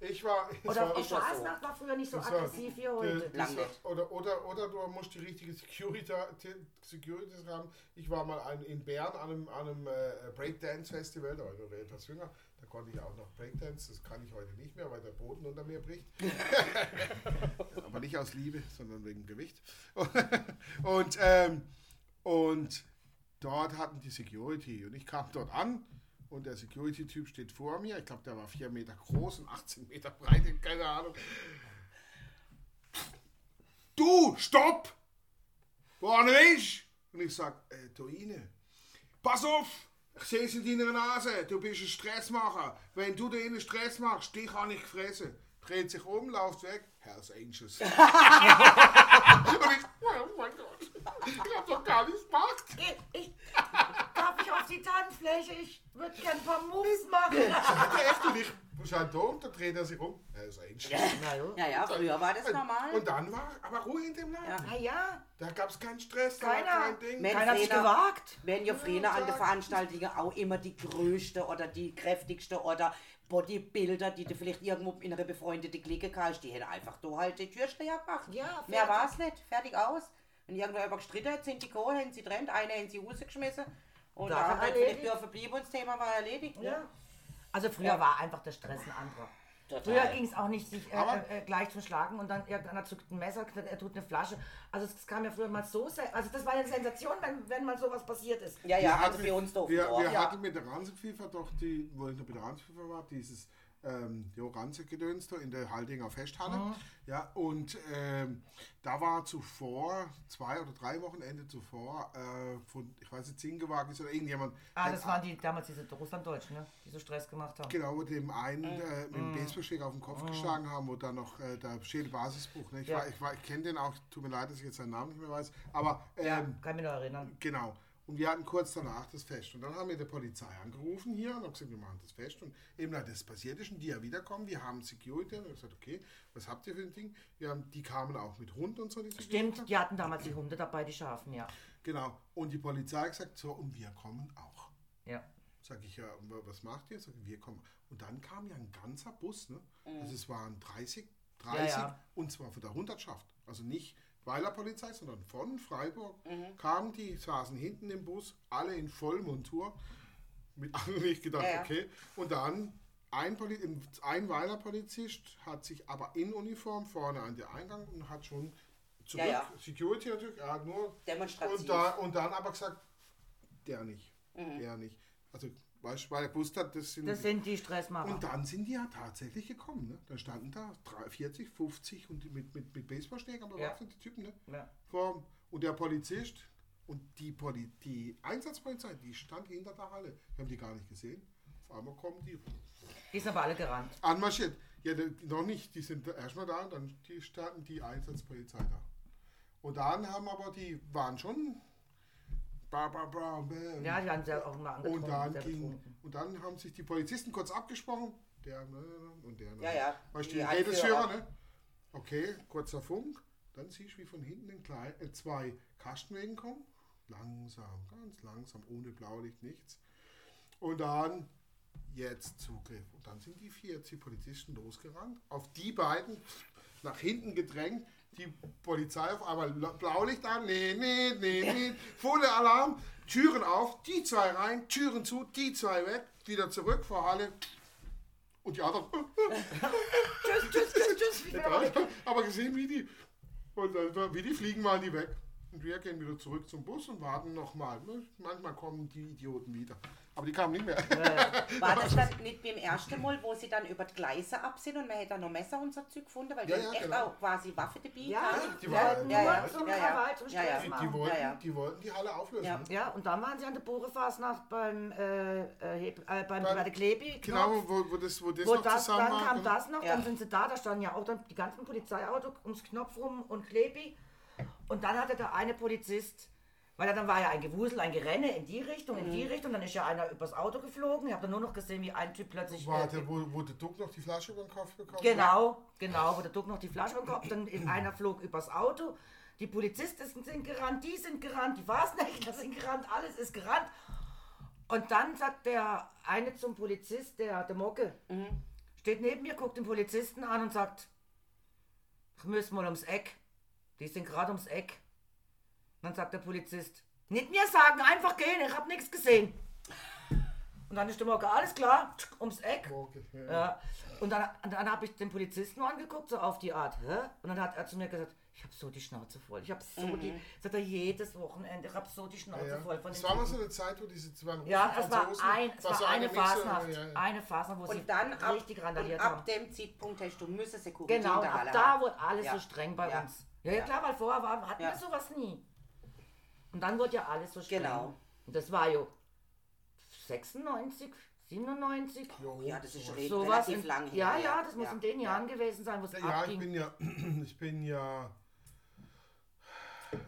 Speaker 2: Ich war. Ich
Speaker 3: Oder
Speaker 2: war.
Speaker 3: Straßennacht war früher nicht so aggressiv wie heute.
Speaker 2: Oder, oder, oder du musst die richtige Security, Securities haben. Ich war mal ein, in Bern an einem, an einem äh, Breakdance-Festival, da war ich noch etwas jünger. Da konnte ich auch noch Breakdance, das kann ich heute nicht mehr, weil der Boden unter mir bricht. Aber nicht aus Liebe, sondern wegen Gewicht. Und, ähm, und dort hatten die Security und ich kam dort an und der Security-Typ steht vor mir. Ich glaube, der war 4 Meter groß und 18 Meter breit, keine Ahnung. Du, stopp! Vorne ist! Und ich sag, äh, Toine, pass auf! Ich sehe es in deiner Nase, du bist ein Stressmacher. Wenn du dir einen Stress machst, dich habe ich gefressen. Dreht sich um, läuft weg, Hells Angels. und ich, oh mein Gott, ich hab doch gar nichts gemacht.
Speaker 3: Ich, ich, würde gerne ein paar Moves machen.
Speaker 2: Sagt er echt und ich stand da und dann dreht er sich um, Hells Angels.
Speaker 3: Na jo.
Speaker 1: Ja, ja, früher war das normal.
Speaker 2: Und dann war aber Ruhe in dem Laden.
Speaker 1: Ja.
Speaker 3: Na ja,
Speaker 2: Da gab es keinen Stress, da war
Speaker 3: Keiner.
Speaker 2: kein Ding.
Speaker 1: Mensch,
Speaker 3: keiner hat gewagt.
Speaker 1: werden ja früher an den Veranstaltungen auch immer die größte oder die kräftigste oder Bodybuilder, die du vielleicht irgendwo in einer befreundeten Clique kannst, die hätten einfach da halt die Türsteher gemacht.
Speaker 3: Ja,
Speaker 1: Mehr
Speaker 3: fertig.
Speaker 1: war es nicht. Fertig aus. Wenn irgendwer über gestritten hat, sind die Kohle, haben sie trennt, eine haben sie rausgeschmissen und hat vielleicht
Speaker 3: erledigt.
Speaker 1: dürfen blieben und das Thema war erledigt. ne?
Speaker 3: Ja. Also früher
Speaker 1: Ja.
Speaker 3: war einfach der Stress ein anderer.
Speaker 1: Total.
Speaker 3: Früher ging es auch nicht, sich äh,
Speaker 2: Aber-
Speaker 3: äh, gleich zu schlagen und dann irgendeiner zückt ein Messer, er tut eine Flasche. Also es kam ja früher mal so, also das war eine Sensation, wenn, wenn mal sowas passiert ist.
Speaker 1: Ja, ja,
Speaker 2: Wir
Speaker 1: also
Speaker 2: hatten-
Speaker 1: für uns doof.
Speaker 2: Wir, wir
Speaker 1: ja.
Speaker 2: hatten mit der Ransenpfiffer doch die, wo ich noch mit der Ransenpfiffer war, dieses ähm, jo, Ranzegedöns da in der Haldinger Festhalle.
Speaker 3: Mhm.
Speaker 2: Ja, und ähm, da war zuvor, zwei oder drei Wochenende zuvor, äh, von, ich weiß nicht, Zingewagen ist oder irgendjemand,
Speaker 3: Ah, das waren die damals diese Russlanddeutschen, ne? die so Stress gemacht haben.
Speaker 2: Genau, wo dem einen äh, mit
Speaker 3: Mhm.
Speaker 2: dem Baseballschläger auf den Kopf geschlagen haben, wo dann noch äh, der Schädelbasisbruch. Ne? Ich,
Speaker 3: Ja.
Speaker 2: war- ich, war- ich kenne den auch, tut mir leid, dass ich jetzt seinen Namen nicht mehr weiß. Aber ähm,
Speaker 3: Ja, kann mich noch erinnern.
Speaker 2: genau. Und wir hatten kurz danach das Fest. Und dann haben wir die Polizei angerufen hier und haben gesagt, wir machen das Fest. Und eben, na, das passiert ist und die ja wiederkommen. Wir haben Security. Und ich gesagt, okay, was habt ihr für ein Ding? Wir haben, die kamen auch mit Hund und so. Die.
Speaker 3: Stimmt, die hatten damals die Hunde dabei, die Schafen, ja.
Speaker 2: Genau. Und die Polizei hat gesagt, so, und wir kommen auch.
Speaker 3: Ja.
Speaker 2: Sag ich, ja, wa- was macht ihr? Sag ich, wir kommen. Und dann kam ja ein ganzer Bus, ne? Also es waren 30, 30
Speaker 3: Mhm. Ja, ja.
Speaker 2: und zwar von der Hundertschaft. Also nicht Weiler Polizei, sondern von Freiburg
Speaker 3: Mhm.
Speaker 2: kamen die, saßen hinten im Bus, alle in Vollmontur. Mit nicht gedacht,
Speaker 1: Ja, ja.
Speaker 2: okay. Und dann ein, Poli ein Weiler Polizist hat sich aber in Uniform vorne an den Eingang und hat schon zurück,
Speaker 1: ja.
Speaker 2: Security natürlich, er hat nur
Speaker 1: Demonstrativ.
Speaker 2: und, da, und dann aber gesagt, der nicht,
Speaker 1: Mhm.
Speaker 2: der nicht. Also, weil er gewusst hat, das sind.
Speaker 3: Das sind die Stressmacher.
Speaker 2: und dann sind die ja tatsächlich gekommen. Ne? Da standen da 3, 40, 50 und mit, mit, mit Baseballschlägern bewaffnete Typen. Ne?
Speaker 3: Ja.
Speaker 2: Vor, und der Polizist und die, Poli die Einsatzpolizei, die stand hinter der Halle. Wir haben die gar nicht gesehen. Auf einmal kommen die
Speaker 3: Die sind aber alle gerannt.
Speaker 2: anmarschiert. Ja, noch nicht. Die sind erstmal da und dann die standen die Einsatzpolizei da. Und dann haben aber die, waren schon. Ba, ba, ba.
Speaker 3: Ja, die haben sehr auch mal
Speaker 2: und,
Speaker 3: angetrunken.
Speaker 2: dann ging, und dann haben sich die Polizisten kurz abgesprochen. Der ne, und der. Ne.
Speaker 1: Ja, ja,
Speaker 2: Weißt du,
Speaker 1: die.
Speaker 2: Redelsführer, ne? Okay, kurzer Funk. Dann siehst du, wie von hinten ein klein, äh, zwei Kastenwegen kommen. Langsam, ganz langsam, ohne Blaulicht, nichts. Und dann jetzt Zugriff. Und dann sind die 40 Polizisten losgerannt, auf die beiden nach hinten gedrängt. Die Polizei auf einmal Blaulicht an, nee, nee, nee, nee, volle Alarm, Türen auf, die zwei rein, Türen zu, die zwei weg, wieder zurück vor Halle. Und die anderen,
Speaker 3: Tschüss, tschüss, tschüss, tschüss. Aber
Speaker 2: gesehen, wie die, und wie die fliegen, waren die weg. Und wir gehen wieder zurück zum Bus und warten nochmal. Manchmal kommen die Idioten wieder. Aber die kamen nicht mehr.
Speaker 1: War das dann nicht beim ersten Mal, wo sie dann über die Gleise ab sind und man hätte dann noch Messer und so Zeug gefunden, weil
Speaker 2: Ja,
Speaker 1: die
Speaker 2: ja,
Speaker 1: echt
Speaker 2: genau.
Speaker 1: auch quasi Waffe dabei
Speaker 3: Ja,
Speaker 1: hatten?
Speaker 2: die
Speaker 3: nur
Speaker 1: ja, ja,
Speaker 3: zum
Speaker 1: ja, ja.
Speaker 3: Krawall, zum
Speaker 1: Ja, ja.
Speaker 3: Stress
Speaker 2: Die,
Speaker 3: machen.
Speaker 2: die, wollten,
Speaker 1: Ja, ja.
Speaker 2: die wollten die Halle auflösen.
Speaker 1: Ja.
Speaker 3: Ja, und dann waren sie an der Bohrefasnacht beim, äh, äh, äh, beim
Speaker 2: Beim-
Speaker 3: bei der Klebi.
Speaker 2: Genau, wo, wo das, wo das
Speaker 3: Wo
Speaker 2: noch
Speaker 3: das,
Speaker 2: zusammen
Speaker 3: dann
Speaker 2: war.
Speaker 3: kam das noch,
Speaker 1: Ja.
Speaker 3: dann sind sie da, da standen ja auch dann die ganzen Polizeiautos ums Knopf rum und Klebi. Und dann hatte der eine Polizist, weil dann war ja ein Gewusel, ein Gerenne in die Richtung, in
Speaker 2: Mhm.
Speaker 3: die Richtung, dann ist ja einer übers Auto geflogen. Ich habe dann nur noch gesehen, wie ein Typ plötzlich.
Speaker 2: Warte,
Speaker 3: äh,
Speaker 2: wo, wo der Duck noch die Flasche über den Kopf bekommen
Speaker 3: Genau, genau, wo der Duck noch die Flasche im Kopf, dann ist einer flog übers Auto, die Polizisten sind gerannt, die sind gerannt, die Fasnächtler sind gerannt, alles ist gerannt. Und dann sagt der eine zum Polizist, der, der Mocke, steht neben mir, guckt den Polizisten an und sagt, ich muss mal ums Eck. Die sind gerade ums Eck. Dann sagt der Polizist, nicht mir sagen, einfach gehen, ich habe nichts gesehen. Und dann ist der Mocke, alles klar, ums Eck.
Speaker 2: Okay, ja.
Speaker 3: Ja. Und dann, und dann habe ich den Polizisten nur angeguckt, so auf die Art. Hä? Und dann hat er zu mir gesagt, ich habe so die Schnauze voll. Ich habe so die, sagt er jedes Wochenende, ich habe so die Schnauze
Speaker 2: Ja,
Speaker 3: voll von
Speaker 2: Es
Speaker 3: den
Speaker 2: war mal so eine Zeit, wo diese zwei Russen,
Speaker 3: Ja, es war, ein, es war
Speaker 2: so
Speaker 3: eine
Speaker 2: Mixe,
Speaker 3: Fasnacht.
Speaker 2: ja, ja.
Speaker 3: Eine Fasnacht, wo sie
Speaker 1: Und dann ab,
Speaker 3: richtig
Speaker 1: und
Speaker 3: randaliert
Speaker 1: ab
Speaker 3: haben.
Speaker 1: dem Zeitpunkt hast du müssen
Speaker 3: Genau, und
Speaker 1: der
Speaker 3: ab
Speaker 1: Halle
Speaker 3: da wurde alles
Speaker 1: Ja.
Speaker 3: so streng bei
Speaker 1: Ja.
Speaker 3: uns. Ja, ja,
Speaker 1: Ja.
Speaker 3: klar, weil vorher war, hatten
Speaker 1: Ja.
Speaker 3: wir sowas nie. Und dann wurde ja alles so streng.
Speaker 1: Genau.
Speaker 3: Und das war ja 96, 97.
Speaker 2: Jo,
Speaker 1: Ja, das ist
Speaker 2: sowas.
Speaker 1: re
Speaker 3: Sowas
Speaker 1: relativ
Speaker 3: in,
Speaker 1: lang her.
Speaker 3: Ja, ja, das muss
Speaker 1: Ja.
Speaker 3: in den Jahren gewesen sein, wo es
Speaker 2: Ja, ich
Speaker 3: abging.
Speaker 2: bin ja, ich bin ja,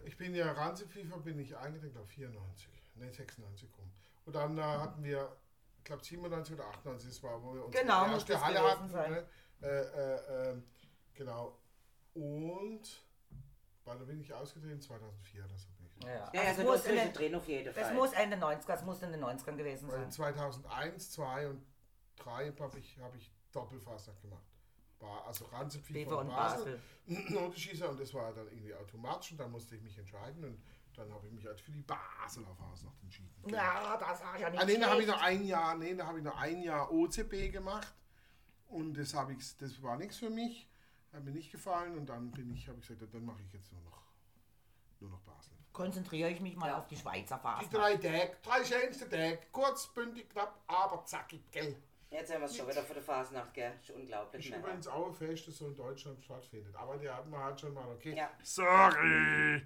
Speaker 2: ich bin ja, Ranzepfiefer bin ich eingetreten, glaube 94, ne 96 rum. Und dann äh, hatten wir, ich glaube 97 oder 98, das war, wo wir unsere
Speaker 3: Genau, muss
Speaker 2: erste
Speaker 3: das
Speaker 2: Halle
Speaker 3: gewesen
Speaker 2: hatten.
Speaker 3: sein.
Speaker 2: Ne? Äh, äh, äh, genau. Und, wann bin ich ausgetreten? 2004 oder so ich.
Speaker 3: Ja, ja.
Speaker 1: Ja,
Speaker 3: Also
Speaker 1: also
Speaker 3: es muss
Speaker 1: nur
Speaker 3: in den-
Speaker 1: zwischendrin auf jeden Fall.
Speaker 3: Das muss Ende 90er, es muss in den 90ern gewesen sein.
Speaker 2: 2001, 2 und 3 habe ich, hab ich Doppelfasnacht gemacht. War also Ranzepfiefer
Speaker 3: Pfeffer
Speaker 2: und
Speaker 3: und
Speaker 2: Basel.
Speaker 3: Basel.
Speaker 2: Unterschießer und das war dann irgendwie automatisch und dann musste ich mich entscheiden und dann habe ich mich halt für die Basler Fasnacht entschieden.
Speaker 3: Ja, das war ja nicht
Speaker 2: Ah, nee, da habe ich noch ein Jahr, nee, da habe ich noch ein Jahr OCB gemacht und das habe ich, das war nichts für mich, hat mir nicht gefallen und dann bin ich, habe ich gesagt, dann mache ich jetzt nur noch, nur noch Basel.
Speaker 3: Konzentriere ich mich mal auf die Schweizer
Speaker 2: Die
Speaker 3: Phase.
Speaker 2: drei Tage, drei schönste Tage, kurz, bündig, knapp, aber zackig, gell?
Speaker 1: Jetzt haben wir es schon wieder für die Fasnacht, gell? Ist unglaublich.
Speaker 2: Ist
Speaker 1: ne?
Speaker 2: übrigens auch ein Fest, das so in Deutschland stattfindet. Aber die hatten wir halt schon mal, okay.
Speaker 1: Ja.
Speaker 2: Sorry.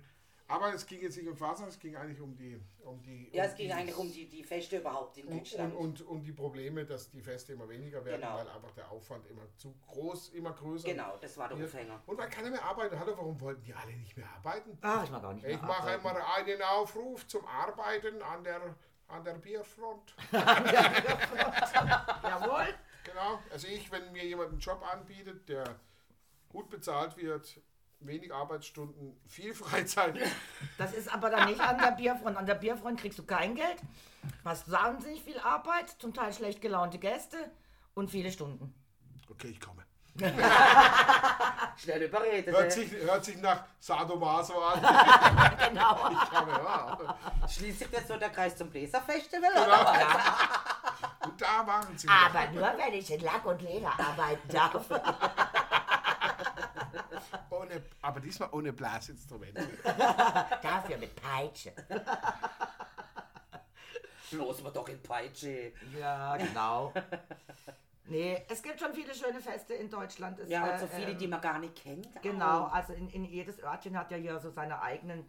Speaker 2: Aber es ging jetzt nicht um Fasnacht, es ging eigentlich um die. Um die
Speaker 1: Ja,
Speaker 2: um
Speaker 1: es ging
Speaker 2: die,
Speaker 1: eigentlich um die, die Feste überhaupt in Deutschland.
Speaker 2: und, und, und die Probleme, dass die Feste immer weniger werden,
Speaker 1: Genau.
Speaker 2: weil einfach der Aufwand immer zu groß, immer größer
Speaker 1: Genau, das war der
Speaker 2: wird.
Speaker 1: Aufhänger.
Speaker 2: Und weil keiner mehr arbeiten. Hallo, warum wollten die alle nicht mehr arbeiten?
Speaker 3: Ach, ich mag auch nicht mehr
Speaker 2: Ich mache einmal einen Aufruf zum Arbeiten an der, an der Bierfront.
Speaker 3: Jawohl.
Speaker 2: Genau. Also ich, wenn mir jemand einen Job anbietet, der gut bezahlt wird, wenig Arbeitsstunden, viel Freizeit.
Speaker 3: Das ist aber dann nicht an der Bierfront. An der Bierfront kriegst du kein Geld, hast wahnsinnig viel Arbeit, zum Teil schlecht gelaunte Gäste und viele Stunden.
Speaker 2: Okay, ich komme.
Speaker 1: Schnell überredet.
Speaker 2: Hört sich, hört sich nach Sadomaso an.
Speaker 3: Genau.
Speaker 2: Ich komme, ja.
Speaker 1: Schließt sich jetzt so der Kreis zum Bläserfestival?
Speaker 2: Genau.
Speaker 1: Oder was?
Speaker 2: Und da waren sie.
Speaker 3: Aber nur, wenn ich in Lack und Leder arbeiten darf.
Speaker 2: Ohne, aber diesmal ohne Blasinstrumente.
Speaker 3: Dafür mit Peitsche.
Speaker 1: Bloß mal doch in Peitsche.
Speaker 3: Ja, genau. Nee, es gibt schon viele schöne Feste in Deutschland. Es,
Speaker 1: Ja, und
Speaker 3: äh,
Speaker 1: so viele,
Speaker 3: ähm,
Speaker 1: die man gar nicht kennt.
Speaker 3: Genau,
Speaker 1: auch.
Speaker 3: also in, in jedes Örtchen hat ja hier so seine eigenen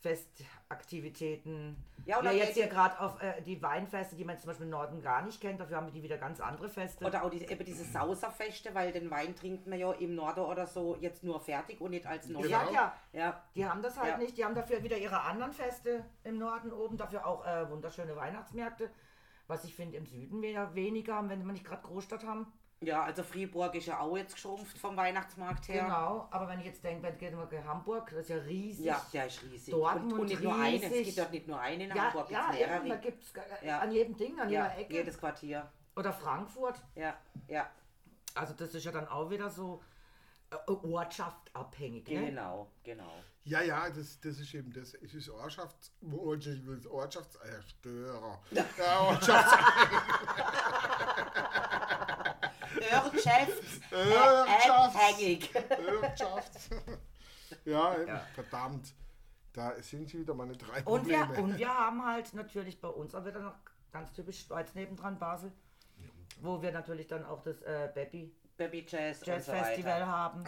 Speaker 3: Festaktivitäten.
Speaker 1: Ja, oder
Speaker 3: ja jetzt hier gerade auf äh, die Weinfeste, die man zum Beispiel im Norden gar nicht kennt, dafür haben die wieder ganz andere Feste.
Speaker 1: Oder auch diese, eben diese Sauserfeste, weil den Wein trinkt man ja im Norden oder so jetzt nur fertig und nicht als neuer.
Speaker 3: ja, ja,
Speaker 1: Ja,
Speaker 3: die haben das halt
Speaker 1: Ja.
Speaker 3: nicht. Die haben dafür wieder ihre anderen Feste im Norden oben, dafür auch äh, wunderschöne Weihnachtsmärkte. Was ich finde, im Süden weniger haben, wenn wir nicht gerade Großstadt haben.
Speaker 1: Ja, also Fribourg ist ja auch jetzt geschrumpft vom Weihnachtsmarkt her.
Speaker 3: Genau, aber wenn ich jetzt denke, wenn geht mal Hamburg, das ist ja riesig.
Speaker 1: Ja, der ist riesig.
Speaker 3: Dortmund
Speaker 1: und, und nicht nur eine, es
Speaker 3: riesig.
Speaker 1: gibt dort nicht nur eine in
Speaker 3: ja,
Speaker 1: Hamburg,
Speaker 3: ja,
Speaker 1: gibt's
Speaker 3: eben, da
Speaker 1: mehrere.
Speaker 3: gibt es
Speaker 1: Ja.
Speaker 3: an jedem Ding, an
Speaker 1: Ja,
Speaker 3: jeder Ecke.
Speaker 1: jedes Quartier.
Speaker 3: Oder Frankfurt.
Speaker 1: Ja, ja,
Speaker 3: Also das ist ja dann auch wieder so äh, Ortschaft abhängig. Ne?
Speaker 1: genau, genau.
Speaker 2: Ja, ja, das, das ist eben das. Es ist Ortschafts, Ortschaftserstörer. Ja, Ortschafts
Speaker 1: Wirtschafts- abhängig.
Speaker 2: Wirtschafts. Ja, eben,
Speaker 3: Ja.
Speaker 2: verdammt. Da sind sie wieder meine drei
Speaker 3: Und wir,
Speaker 2: Probleme.
Speaker 3: und wir haben halt natürlich bei uns auch wieder noch ganz typisch Schweiz nebendran, Basel, wo wir natürlich dann auch das äh, Baby
Speaker 1: Baby Jazz,
Speaker 3: Jazz
Speaker 1: und so
Speaker 3: Festival
Speaker 1: weiter.
Speaker 3: haben,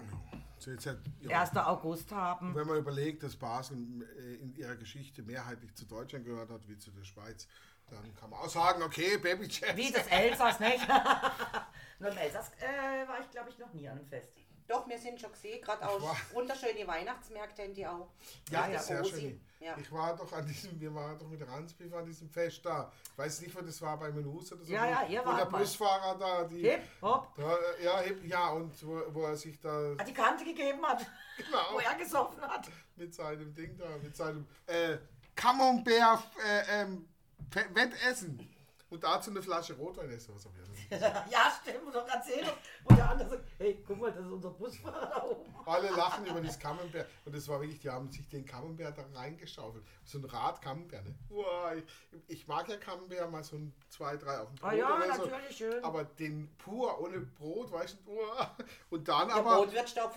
Speaker 2: So, jetzt hat, ja,
Speaker 3: 1. August haben.
Speaker 2: Wenn man überlegt, dass Basel äh, in ihrer Geschichte mehrheitlich zu Deutschland gehört hat, wie zu der Schweiz, dann kann man auch sagen, okay, Baby Jazz.
Speaker 3: Wie das Elsass, nicht? Nur im Elsass äh, war ich, glaube ich, noch nie an einem Fest.
Speaker 1: Doch, wir sind schon gesehen, gerade auch wunderschöne Weihnachtsmärkte haben die auch.
Speaker 2: Ja,
Speaker 3: Ja,
Speaker 2: sehr schön.
Speaker 1: Ja.
Speaker 2: Ich war doch an diesem, wir waren doch mit Ransbeef an diesem Fest da. Ich weiß nicht, wo das war, bei Menus oder so.
Speaker 3: Ja, ja, ihr
Speaker 2: der
Speaker 3: wart mal.
Speaker 2: Busfahrer da, die.
Speaker 3: Hip, hopp,
Speaker 2: Da, äh, ja, hip, ja, und wo, wo er sich da
Speaker 3: hat die Kante gegeben hat,
Speaker 2: Genau.
Speaker 3: wo er gesoffen hat.
Speaker 2: mit seinem Ding da, mit seinem äh, Camembert äh, ähm, Wettessen. Und dazu eine Flasche Rotwein ist sowas. ja
Speaker 3: stimmt, doch erzählen. Und der andere sagt, hey, guck mal, das ist unser Busfahrer da oben.
Speaker 2: Alle lachen über das Camembert. Und das war wirklich, die haben sich den Camembert da reingeschaufelt. So ein Rad Camembert. Ne? Uah, ich, ich mag ja Camembert mal so ein, zwei, drei auf dem Brot
Speaker 3: Ah ja,
Speaker 2: oder so.
Speaker 3: natürlich schön.
Speaker 2: Aber den pur ohne Brot, weißt du, uah. und dann
Speaker 1: Der
Speaker 2: aber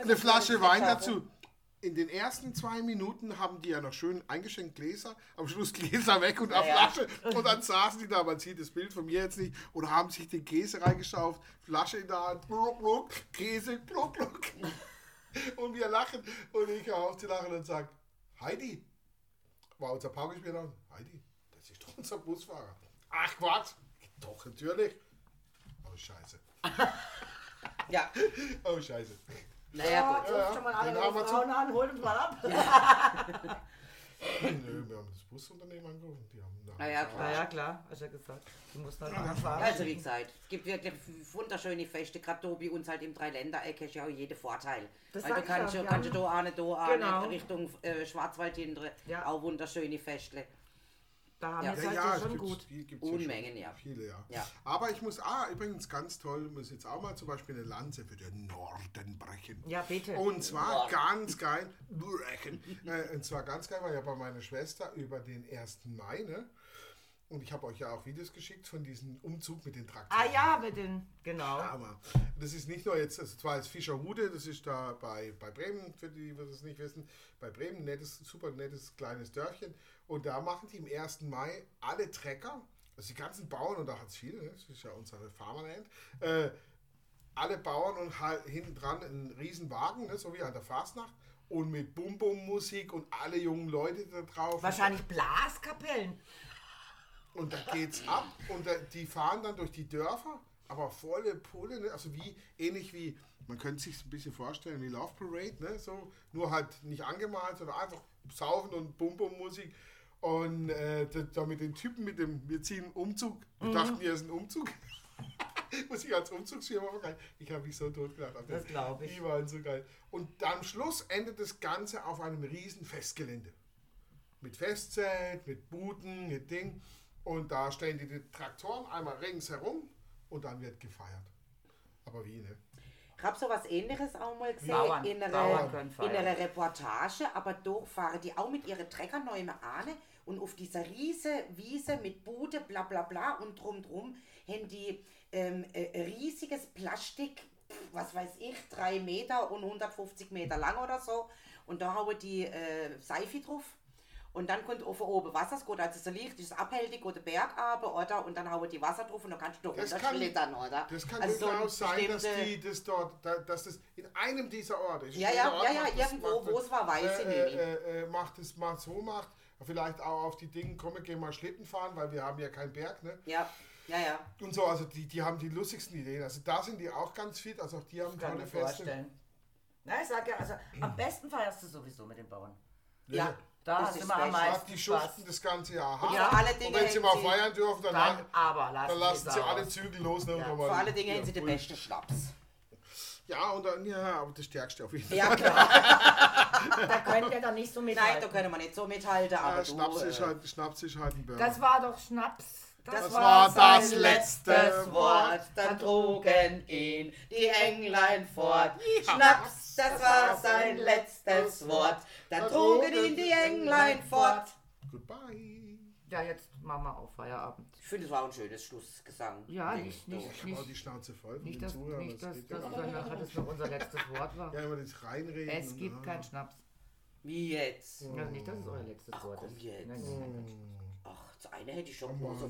Speaker 2: eine Flasche Wein dazu. In den ersten zwei Minuten haben die ja noch schön eingeschenkt Gläser, am Schluss Gläser weg und auf
Speaker 1: Ja, ja.
Speaker 2: Flasche. Und dann saßen die da, man sieht das Bild von mir jetzt nicht, und haben sich den Käse reingeschauft, Flasche in der Hand, gluck, gluck, Käse, gluck, gluck. Und wir lachen und ich höre auf zu lachen und sage, Heidi, war unser Paukenspieler, Heidi, das ist doch unser Busfahrer. Ach Quatsch, doch natürlich. Oh Scheiße,
Speaker 1: Ja,
Speaker 2: oh Scheiße.
Speaker 1: Naja, gut.
Speaker 3: Ja, ruft schon mal alle Frauen an, holt uns mal ab.
Speaker 2: Nö, wir haben das Busunternehmen angerufen. Die haben da
Speaker 1: Na ja, klar.
Speaker 3: Na ja, klar, hast ja gesagt. Du musst dann mal fahren.
Speaker 1: Also wie gesagt, es gibt wirklich wunderschöne Feste, gerade da bei uns halt im Dreiländereck hast du ja auch jeden Vorteil.
Speaker 3: Das
Speaker 1: Weil du kannst,
Speaker 3: ja,
Speaker 1: ja,
Speaker 3: wir
Speaker 1: kannst du
Speaker 3: haben-
Speaker 1: da eine, da eine,
Speaker 3: Genau.
Speaker 1: Richtung äh, Schwarzwald hintere,
Speaker 3: Ja.
Speaker 1: auch wunderschöne Festle.
Speaker 3: Da haben
Speaker 1: Ja.
Speaker 3: wir
Speaker 2: Ja, ja,
Speaker 3: schon gut.
Speaker 2: Viel, gibt's
Speaker 1: Unmengen,
Speaker 2: schon
Speaker 1: ja.
Speaker 2: Viele, ja.
Speaker 1: Ja.
Speaker 2: Aber ich muss, ah, übrigens ganz toll, muss jetzt auch mal zum Beispiel eine Lanze für den Norden brechen.
Speaker 3: Ja, bitte.
Speaker 2: Und zwar
Speaker 1: Norden.
Speaker 2: ganz geil, brechen. Äh, und zwar ganz geil, war ja bei meiner Schwester über den 1. Mai, ne? Und ich habe euch ja auch Videos geschickt von diesem Umzug mit den Traktoren.
Speaker 3: Ah ja, mit den, genau.
Speaker 2: Hammer. Das ist nicht nur jetzt, also zwar ist Fischerhude, das ist da bei, bei Bremen, für die, die das nicht wissen, bei Bremen, nettes, super nettes kleines Dörfchen. Und da machen die im 1. Mai alle Trecker also die ganzen Bauern, und da hat es viele, ne, das ist ja unsere Farmerland, äh, alle Bauern und halt hinten dran einen riesen Wagen, ne, so wie an der Fastnacht, und mit Bum-Bum-Musik und alle jungen Leute da drauf.
Speaker 3: Wahrscheinlich Blaskapellen.
Speaker 2: Und da geht's ab und da, die fahren dann durch die Dörfer, aber volle Pulle, ne? also wie ähnlich wie, man könnte sich ein bisschen vorstellen wie Love Parade, ne? so, nur halt nicht angemalt, sondern einfach saufen und Bum-Bum-Musik. Und äh, da, da mit den Typen mit dem, wir ziehen einen Umzug, wir dachten, wir ist ein Umzug. Muss ich als Umzugsfirma vergleichen. Ich habe mich so tot gelacht. Aber
Speaker 3: Das glaub ich.
Speaker 2: Die waren so geil. Und am Schluss endet das Ganze auf einem riesen Festgelände mit Festzelt, mit Buden, mit Ding. Und da stellen die, die Traktoren einmal ringsherum und dann wird gefeiert. Aber wie, ne?
Speaker 1: Ich habe sowas ähnliches auch mal gesehen
Speaker 3: Bauern-
Speaker 1: in,
Speaker 3: Bauern
Speaker 1: einer,
Speaker 3: können
Speaker 1: in einer Reportage, aber doch fahren die auch mit ihren Treckern neu ahne und auf dieser riese Wiese mit Bude, bla bla bla und drum drum haben die ähm, äh, riesiges Plastik, was weiß ich, drei Meter und 150 Meter lang oder so und da hauen die äh, Seife drauf. Und dann kommt auf oben Wasser, es geht also so leicht, ist abhältig, geht der Berg runter, oder? Und dann hauen die Wasser drauf und dann kannst du
Speaker 2: Das kann-
Speaker 1: runterschlittern, oder?
Speaker 2: Das kann
Speaker 1: Also so ein
Speaker 2: durchaus sein, dass die das dort, da- dass das in einem dieser Orte, ich
Speaker 1: Ja, ja,
Speaker 2: da,
Speaker 1: ja, ja,
Speaker 2: das-
Speaker 1: irgendwo,
Speaker 2: das-
Speaker 1: wo es war, weiß ich
Speaker 2: äh,
Speaker 1: nicht.
Speaker 2: äh, äh, macht es mal so macht, vielleicht auch auf die Dinge, komm, wir gehen mal Schlitten fahren, weil wir haben ja keinen Berg, ne?
Speaker 1: Ja, ja, ja.
Speaker 2: Und so, also die, die haben die lustigsten Ideen. Also da sind die auch ganz fit, also auch die haben
Speaker 3: Kann
Speaker 2: tolle
Speaker 3: mir
Speaker 2: Feste.
Speaker 3: vorstellen. Na, ich sag ja, also am besten feierst du sowieso mit den Bauern.
Speaker 1: Ja,
Speaker 3: Da
Speaker 1: das
Speaker 3: du
Speaker 1: ist
Speaker 3: immer am meisten
Speaker 2: die schuften das ganze Jahr hart.
Speaker 1: Ja, alle
Speaker 2: und
Speaker 1: Dinge
Speaker 2: wenn sie mal
Speaker 1: sie-
Speaker 2: feiern dürfen, dann,
Speaker 3: Dann aber lassen,
Speaker 2: dann lassen sie alle. Zügel los. Ne, und
Speaker 3: Ja,
Speaker 2: dann
Speaker 1: Vor
Speaker 2: mal-
Speaker 1: allen Dingen
Speaker 2: ja,
Speaker 1: haben sie den besten Schnaps.
Speaker 2: Ja, und dann, ja, aber das stärkste auf jeden Fall.
Speaker 1: Ja, klar.
Speaker 3: Da könnt ihr doch nicht so
Speaker 1: Nein,
Speaker 3: mithalten.
Speaker 1: da können wir nicht so mithalten, aber
Speaker 2: Ja,
Speaker 1: du,
Speaker 2: Schnaps, ist
Speaker 1: äh,
Speaker 2: halt, Schnaps ist halt ein Burger.
Speaker 3: Das war doch Schnaps.
Speaker 1: Das
Speaker 2: war
Speaker 1: sein
Speaker 2: das letzte
Speaker 1: Wort, dann trugen ihn die Englein fort. Schnaps, das war sein letztes Wort, dann trugen ihn die Englein fort.
Speaker 2: Goodbye.
Speaker 3: Ja, jetzt machen wir auch Feierabend.
Speaker 1: Ich finde, es war ein schönes Schlussgesang.
Speaker 3: Ja, nicht, nicht,
Speaker 2: Ich habe auch die
Speaker 3: nicht,
Speaker 2: Schnauze voll von
Speaker 3: nicht,
Speaker 2: den
Speaker 3: dass,
Speaker 2: Zuhörern.
Speaker 3: nicht,
Speaker 2: das
Speaker 3: dass, dass
Speaker 2: nicht.
Speaker 3: nachher das noch unser letztes Wort war.
Speaker 2: Ja, immer das reinreden.
Speaker 3: Es
Speaker 2: und,
Speaker 3: gibt
Speaker 2: ah.
Speaker 3: keinen Schnaps.
Speaker 1: Wie jetzt?
Speaker 3: Also nicht, dass es euer letztes
Speaker 1: Ach,
Speaker 3: Wort
Speaker 1: komm
Speaker 3: ist.
Speaker 1: jetzt.
Speaker 3: Nein, nein, nein.
Speaker 1: Ach, das eine hätte ich schon
Speaker 2: Oh